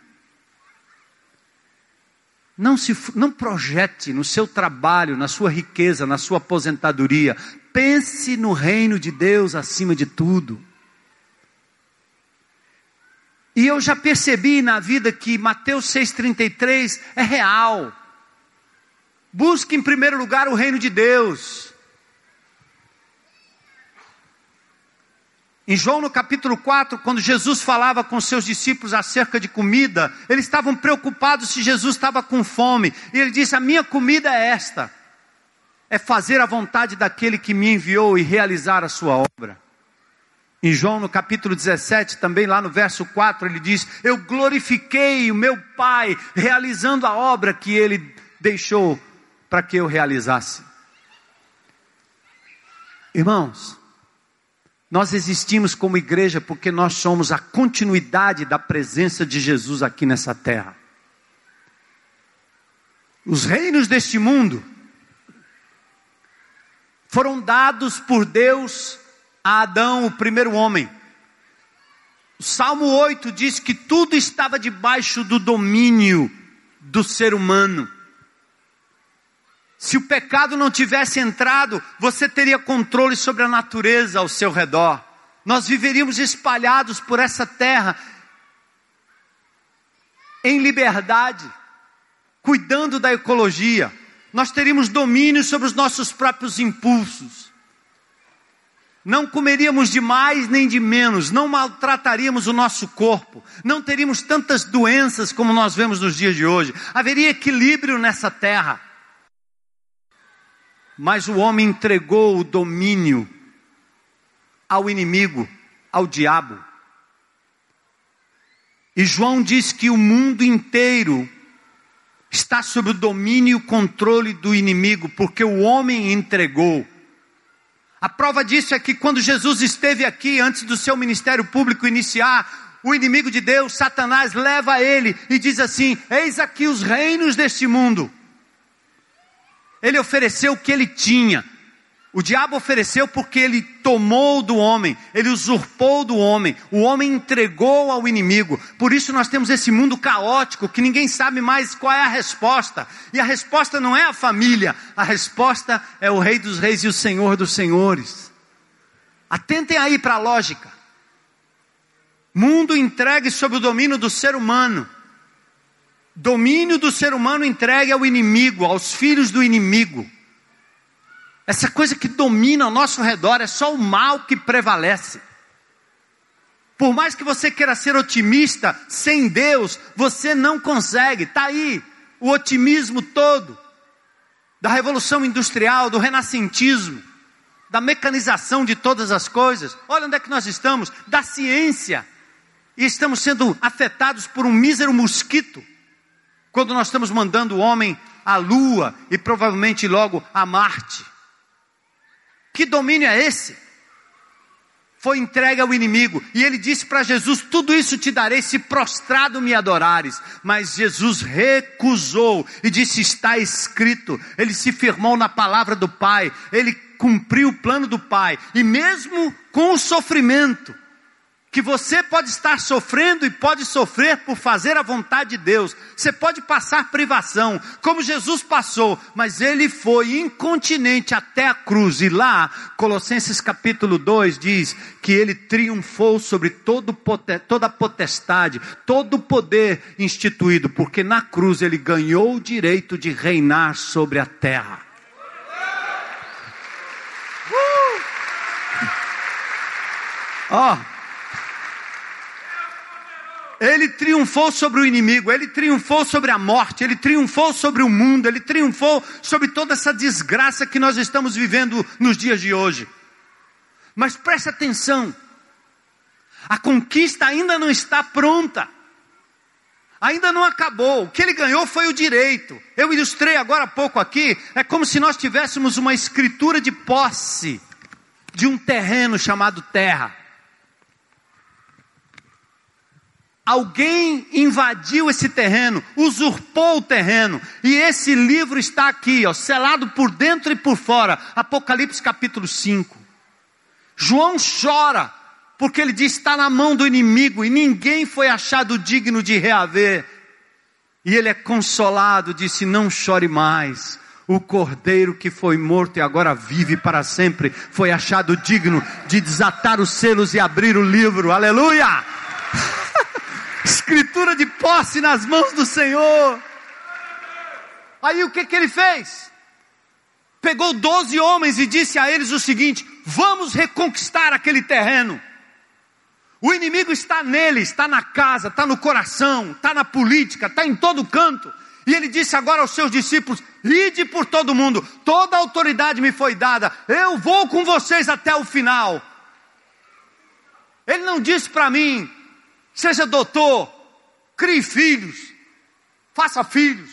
Não, se, não projete no seu trabalho, na sua riqueza, na sua aposentadoria. Pense no reino de Deus acima de tudo. E eu já percebi na vida que Mateus 6,33 é real. Busque em primeiro lugar o reino de Deus. Em João no capítulo 4, quando Jesus falava com seus discípulos acerca de comida, eles estavam preocupados se Jesus estava com fome. E ele disse: A minha comida é esta: é fazer a vontade daquele que me enviou e realizar a sua obra. Em João no capítulo 17, também lá no verso 4, ele diz: Eu glorifiquei o meu Pai, realizando a obra que ele deixou para que eu realizasse. Irmãos, nós existimos como igreja porque nós somos a continuidade da presença de Jesus aqui nessa terra. Os reinos deste mundo foram dados por Deus a Adão, o primeiro homem. O Salmo 8 diz que tudo estava debaixo do domínio do ser humano. Se o pecado não tivesse entrado, você teria controle sobre a natureza ao seu redor. Nós viveríamos espalhados por essa terra em liberdade, cuidando da ecologia. Nós teríamos domínio sobre os nossos próprios impulsos. Não comeríamos de mais nem de menos, não maltrataríamos o nosso corpo, não teríamos tantas doenças como nós vemos nos dias de hoje. Haveria equilíbrio nessa terra mas o homem entregou o domínio ao inimigo, ao diabo. E João diz que o mundo inteiro está sob o domínio e o controle do inimigo, porque o homem entregou. A prova disso é que quando Jesus esteve aqui, antes do seu ministério público iniciar, o inimigo de Deus, Satanás, leva ele e diz assim: Eis aqui os reinos deste mundo. Ele ofereceu o que ele tinha. O diabo ofereceu porque ele tomou do homem, ele usurpou do homem, o homem entregou ao inimigo. Por isso nós temos esse mundo caótico que ninguém sabe mais qual é a resposta. E a resposta não é a família, a resposta é o Rei dos Reis e o Senhor dos Senhores. Atentem aí para a lógica. Mundo entregue sob o domínio do ser humano domínio do ser humano entregue ao inimigo, aos filhos do inimigo. Essa coisa que domina ao nosso redor é só o mal que prevalece. Por mais que você queira ser otimista, sem Deus, você não consegue. Está aí o otimismo todo da revolução industrial, do renascentismo, da mecanização de todas as coisas. Olha onde é que nós estamos, da ciência. E estamos sendo afetados por um mísero mosquito quando nós estamos mandando o homem à lua e provavelmente logo a Marte. Que domínio é esse? Foi entregue ao inimigo, e ele disse para Jesus: Tudo isso te darei se prostrado me adorares. Mas Jesus recusou e disse: Está escrito. Ele se firmou na palavra do Pai, ele cumpriu o plano do Pai, e mesmo com o sofrimento, que você pode estar sofrendo e pode sofrer por fazer a vontade de Deus. Você pode passar privação, como Jesus passou, mas ele foi incontinente até a cruz. E lá, Colossenses capítulo 2 diz que ele triunfou sobre todo, toda a potestade, todo o poder instituído, porque na cruz ele ganhou o direito de reinar sobre a terra. Ó. Ele triunfou sobre o inimigo, ele triunfou sobre a morte, ele triunfou sobre o mundo, ele triunfou sobre toda essa desgraça que nós estamos vivendo nos dias de hoje. Mas preste atenção, a conquista ainda não está pronta. Ainda não acabou. O que ele ganhou foi o direito. Eu ilustrei agora há pouco aqui. É como se nós tivéssemos uma escritura de posse de um terreno chamado terra. Alguém invadiu esse terreno, usurpou o terreno, e esse livro está aqui, ó, selado por dentro e por fora. Apocalipse capítulo 5. João chora, porque ele diz: está na mão do inimigo, e ninguém foi achado digno de reaver. E ele é consolado, disse: não chore mais. O cordeiro que foi morto e agora vive para sempre, foi achado digno de desatar os selos e abrir o livro. Aleluia! Escritura de posse nas mãos do Senhor. Aí o que, que ele fez? Pegou doze homens e disse a eles o seguinte: vamos reconquistar aquele terreno. O inimigo está nele, está na casa, está no coração, está na política, está em todo canto. E ele disse agora aos seus discípulos: ide por todo mundo, toda autoridade me foi dada, eu vou com vocês até o final. Ele não disse para mim, Seja doutor, crie filhos, faça filhos,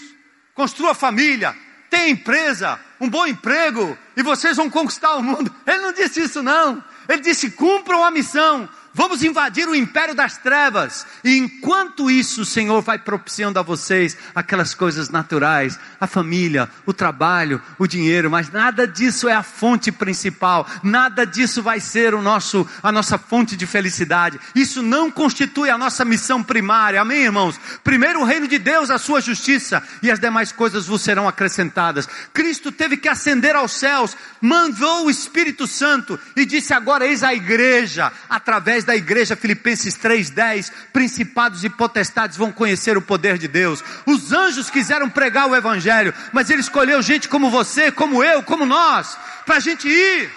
construa família, tenha empresa, um bom emprego, e vocês vão conquistar o mundo. Ele não disse isso, não. Ele disse: cumpram a missão, Vamos invadir o império das trevas. E enquanto isso, o Senhor vai propiciando a vocês aquelas coisas naturais, a família, o trabalho, o dinheiro, mas nada disso é a fonte principal. Nada disso vai ser o nosso a nossa fonte de felicidade. Isso não constitui a nossa missão primária. Amém, irmãos. Primeiro o reino de Deus, a sua justiça e as demais coisas vos serão acrescentadas. Cristo teve que ascender aos céus, mandou o Espírito Santo e disse agora eis a igreja através da igreja, Filipenses 3,10, principados e potestades vão conhecer o poder de Deus. Os anjos quiseram pregar o Evangelho, mas ele escolheu gente como você, como eu, como nós, para a gente ir.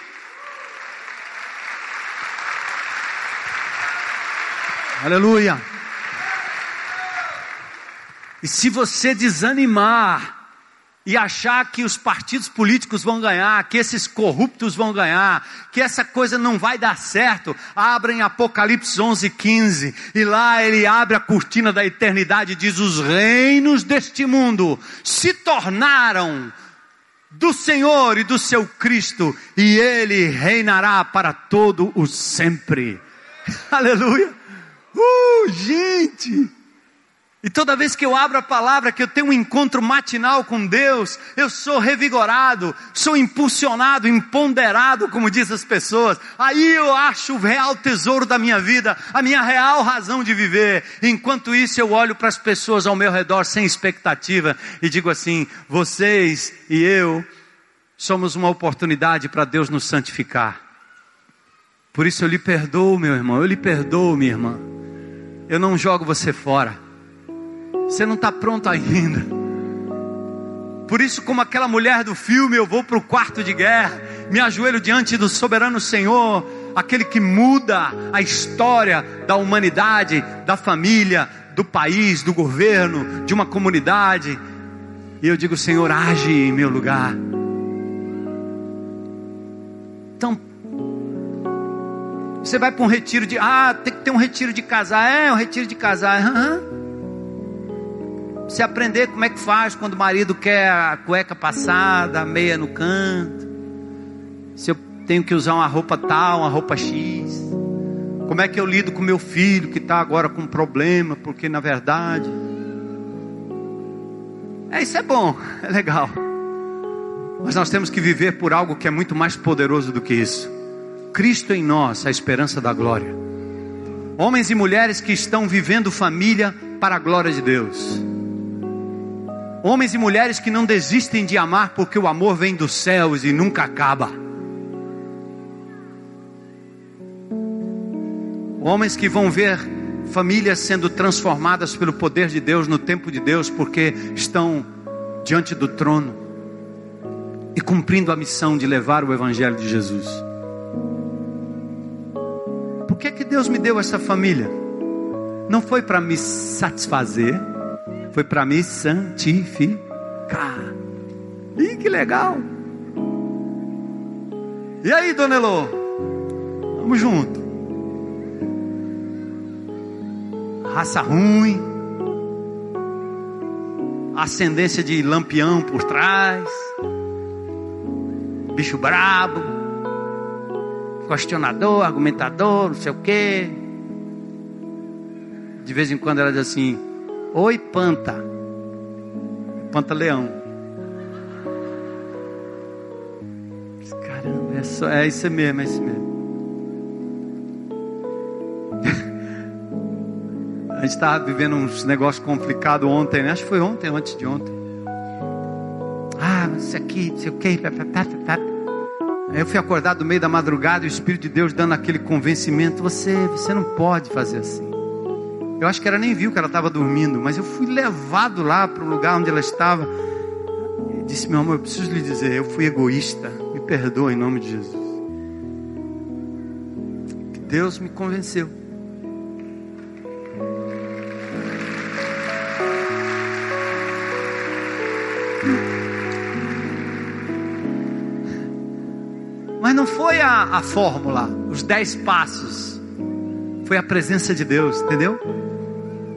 Aleluia. E se você desanimar, e achar que os partidos políticos vão ganhar, que esses corruptos vão ganhar, que essa coisa não vai dar certo, abra em Apocalipse 11, 15, e lá ele abre a cortina da eternidade e diz: Os reinos deste mundo se tornaram do Senhor e do seu Cristo, e ele reinará para todo o sempre. Aleluia! Uh, gente! E toda vez que eu abro a palavra, que eu tenho um encontro matinal com Deus, eu sou revigorado, sou impulsionado, empoderado, como diz as pessoas. Aí eu acho o real tesouro da minha vida, a minha real razão de viver. Enquanto isso, eu olho para as pessoas ao meu redor sem expectativa e digo assim: vocês e eu somos uma oportunidade para Deus nos santificar. Por isso eu lhe perdoo, meu irmão, eu lhe perdoo, minha irmã. Eu não jogo você fora. Você não está pronto ainda. Por isso, como aquela mulher do filme, eu vou para o quarto de guerra, me ajoelho diante do soberano Senhor, aquele que muda a história da humanidade, da família, do país, do governo, de uma comunidade. E eu digo, Senhor, age em meu lugar. Então, você vai para um retiro de. Ah, tem que ter um retiro de casar. É, um retiro de casar. Uhum. Você aprender como é que faz quando o marido quer a cueca passada, a meia no canto. Se eu tenho que usar uma roupa tal, uma roupa X. Como é que eu lido com meu filho que está agora com problema, porque na verdade. É, isso é bom, é legal. Mas nós temos que viver por algo que é muito mais poderoso do que isso. Cristo em nós, a esperança da glória. Homens e mulheres que estão vivendo família para a glória de Deus. Homens e mulheres que não desistem de amar porque o amor vem dos céus e nunca acaba. Homens que vão ver famílias sendo transformadas pelo poder de Deus no tempo de Deus porque estão diante do trono e cumprindo a missão de levar o Evangelho de Jesus. que é que Deus me deu essa família? Não foi para me satisfazer, foi para me santificar. Ih, que legal! E aí, dona Elô? Vamos junto. Raça ruim, ascendência de lampião por trás, bicho brabo, questionador, argumentador, não sei o quê. De vez em quando ela diz assim: Oi, panta. Panta leão. Caramba, é, só, é isso mesmo, é isso mesmo. A gente estava vivendo uns negócios complicados ontem, né? Acho que foi ontem, antes de ontem. Ah, isso aqui, não sei o que. Eu fui acordado no meio da madrugada e o Espírito de Deus dando aquele convencimento: você, você não pode fazer assim. Eu acho que ela nem viu que ela estava dormindo, mas eu fui levado lá para o lugar onde ela estava. E disse: Meu amor, eu preciso lhe dizer, eu fui egoísta. Me perdoa em nome de Jesus. Que Deus me convenceu. Mas não foi a, a fórmula, os dez passos. Foi a presença de Deus, entendeu?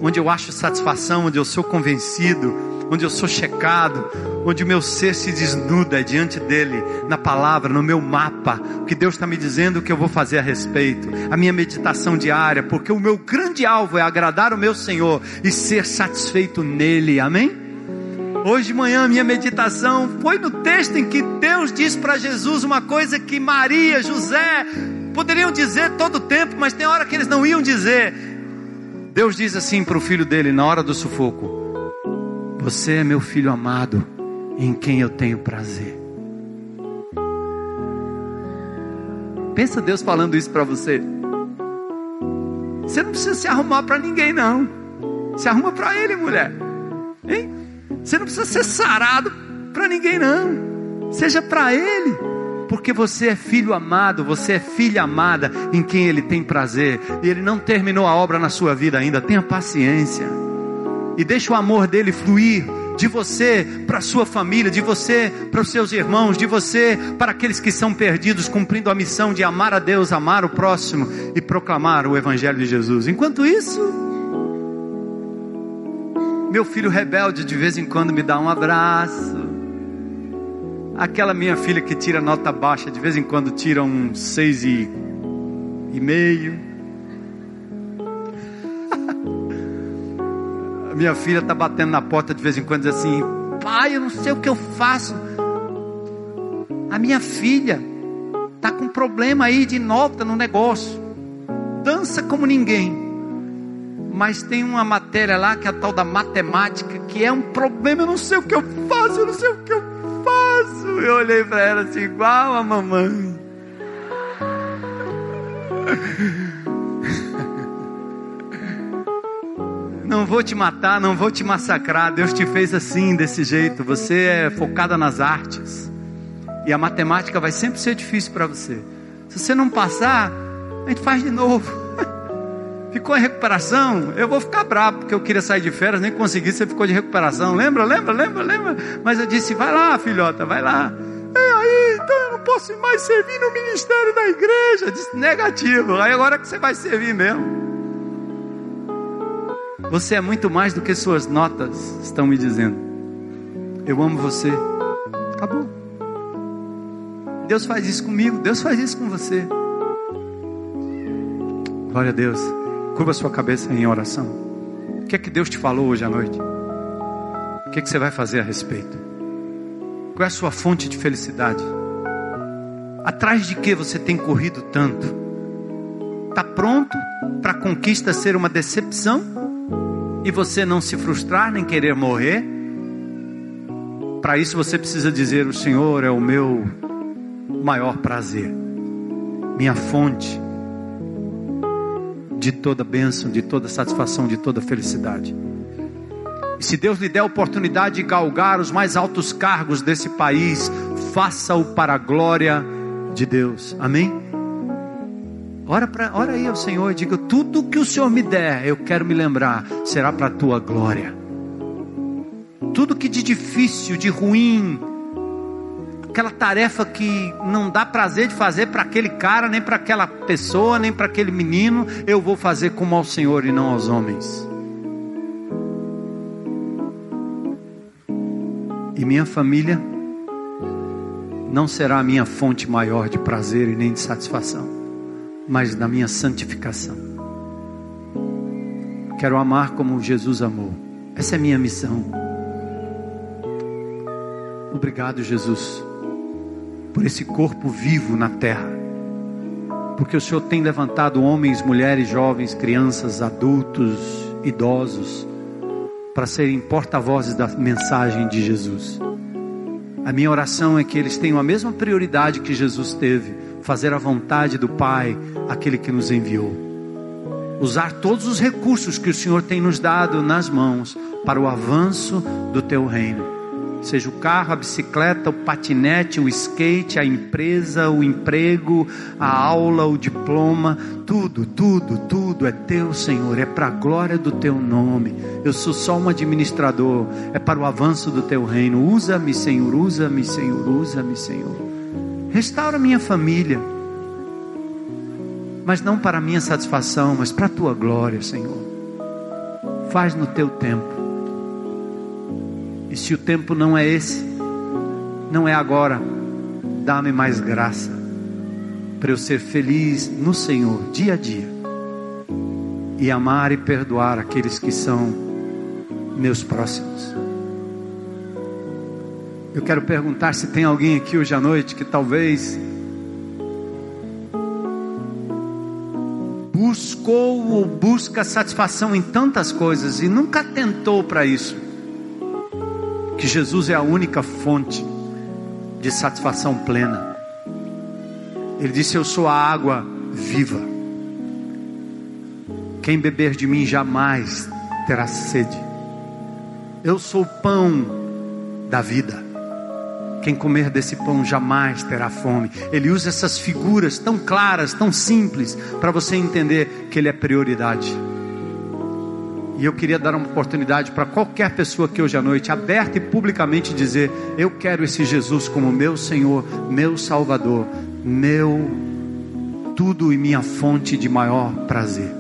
Onde eu acho satisfação, onde eu sou convencido, onde eu sou checado, onde o meu ser se desnuda diante dele, na palavra, no meu mapa, o que Deus está me dizendo, o que eu vou fazer a respeito, a minha meditação diária, porque o meu grande alvo é agradar o meu Senhor e ser satisfeito nele, amém? Hoje de manhã, minha meditação foi no texto em que Deus diz para Jesus uma coisa que Maria, José poderiam dizer todo o tempo, mas tem hora que eles não iam dizer. Deus diz assim para o filho dele na hora do sufoco: Você é meu filho amado, em quem eu tenho prazer. Pensa Deus falando isso para você. Você não precisa se arrumar para ninguém, não. Se arruma para Ele, mulher. Hein? Você não precisa ser sarado para ninguém, não. Seja para Ele. Porque você é filho amado, você é filha amada em quem Ele tem prazer. E Ele não terminou a obra na sua vida ainda. Tenha paciência. E deixa o amor dele fluir de você para sua família, de você para os seus irmãos, de você para aqueles que são perdidos, cumprindo a missão de amar a Deus, amar o próximo e proclamar o Evangelho de Jesus. Enquanto isso, meu filho rebelde de vez em quando me dá um abraço. Aquela minha filha que tira nota baixa, de vez em quando tira um seis e, e meio. A minha filha está batendo na porta de vez em quando diz assim: Pai, eu não sei o que eu faço. A minha filha está com problema aí de nota no negócio. Dança como ninguém mas tem uma matéria lá que é a tal da matemática, que é um problema, eu não sei o que eu faço, eu não sei o que eu Eu olhei para ela assim, igual a mamãe. Não vou te matar, não vou te massacrar. Deus te fez assim, desse jeito. Você é focada nas artes. E a matemática vai sempre ser difícil para você. Se você não passar, a gente faz de novo ficou em recuperação, eu vou ficar bravo, porque eu queria sair de férias, nem consegui, você ficou de recuperação. Lembra, lembra, lembra, lembra? Mas eu disse, vai lá, filhota, vai lá. É aí, então eu não posso mais servir no ministério da igreja. Eu disse, negativo. Aí agora que você vai servir mesmo. Você é muito mais do que suas notas estão me dizendo. Eu amo você. Acabou. Deus faz isso comigo, Deus faz isso com você. Glória a Deus. Curva sua cabeça em oração. O que é que Deus te falou hoje à noite? O que é que você vai fazer a respeito? Qual é a sua fonte de felicidade? Atrás de que você tem corrido tanto? Está pronto para a conquista ser uma decepção? E você não se frustrar nem querer morrer? Para isso você precisa dizer: O Senhor é o meu maior prazer, minha fonte de toda bênção, de toda satisfação, de toda felicidade. E se Deus lhe der a oportunidade de galgar os mais altos cargos desse país, faça-o para a glória de Deus. Amém? Ora, pra, ora aí ao Senhor e diga: tudo que o Senhor me der, eu quero me lembrar, será para a tua glória. Tudo que de difícil, de ruim, aquela tarefa que não dá prazer de fazer para aquele cara, nem para aquela pessoa, nem para aquele menino, eu vou fazer como ao Senhor e não aos homens. E minha família não será a minha fonte maior de prazer e nem de satisfação, mas da minha santificação. Quero amar como Jesus amou. Essa é minha missão. Obrigado, Jesus por esse corpo vivo na terra. Porque o Senhor tem levantado homens, mulheres, jovens, crianças, adultos, idosos, para serem porta-vozes da mensagem de Jesus. A minha oração é que eles tenham a mesma prioridade que Jesus teve, fazer a vontade do Pai, aquele que nos enviou. Usar todos os recursos que o Senhor tem nos dado nas mãos para o avanço do teu reino seja o carro, a bicicleta, o patinete, o skate, a empresa, o emprego, a aula, o diploma, tudo, tudo, tudo é teu, Senhor, é para a glória do teu nome. Eu sou só um administrador, é para o avanço do teu reino. Usa-me, Senhor, usa-me, Senhor, usa-me, Senhor. Restaura minha família, mas não para minha satisfação, mas para a tua glória, Senhor. Faz no teu tempo. E se o tempo não é esse, não é agora, dá-me mais graça para eu ser feliz no Senhor dia a dia e amar e perdoar aqueles que são meus próximos. Eu quero perguntar se tem alguém aqui hoje à noite que talvez buscou ou busca satisfação em tantas coisas e nunca tentou para isso que Jesus é a única fonte de satisfação plena. Ele disse: Eu sou a água viva. Quem beber de mim jamais terá sede. Eu sou o pão da vida. Quem comer desse pão jamais terá fome. Ele usa essas figuras tão claras, tão simples, para você entender que Ele é prioridade. E eu queria dar uma oportunidade para qualquer pessoa que hoje à noite, aberta e publicamente, dizer: Eu quero esse Jesus como meu Senhor, meu Salvador, meu tudo e minha fonte de maior prazer.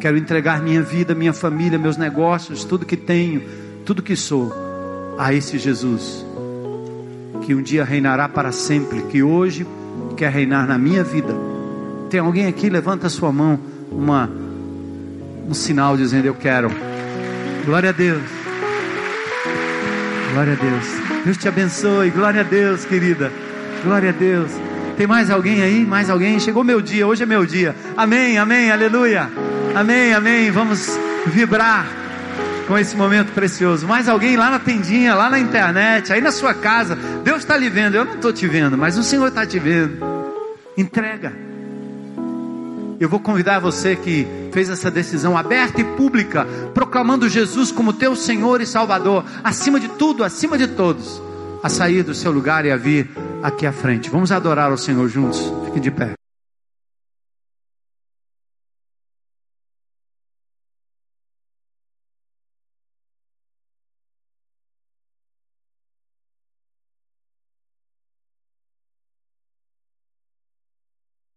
Quero entregar minha vida, minha família, meus negócios, tudo que tenho, tudo que sou, a esse Jesus, que um dia reinará para sempre, que hoje quer reinar na minha vida. Tem alguém aqui? Levanta a sua mão, uma um sinal dizendo: Eu quero. Glória a Deus. Glória a Deus. Deus te abençoe. Glória a Deus, querida. Glória a Deus. Tem mais alguém aí? Mais alguém? Chegou meu dia. Hoje é meu dia. Amém, amém, aleluia. Amém, amém. Vamos vibrar com esse momento precioso. Mais alguém lá na tendinha, lá na internet, aí na sua casa. Deus está lhe vendo. Eu não estou te vendo, mas o Senhor está te vendo. Entrega. Eu vou convidar você que fez essa decisão aberta e pública, proclamando Jesus como teu Senhor e Salvador, acima de tudo, acima de todos, a sair do seu lugar e a vir aqui à frente. Vamos adorar o Senhor juntos. Fique de pé.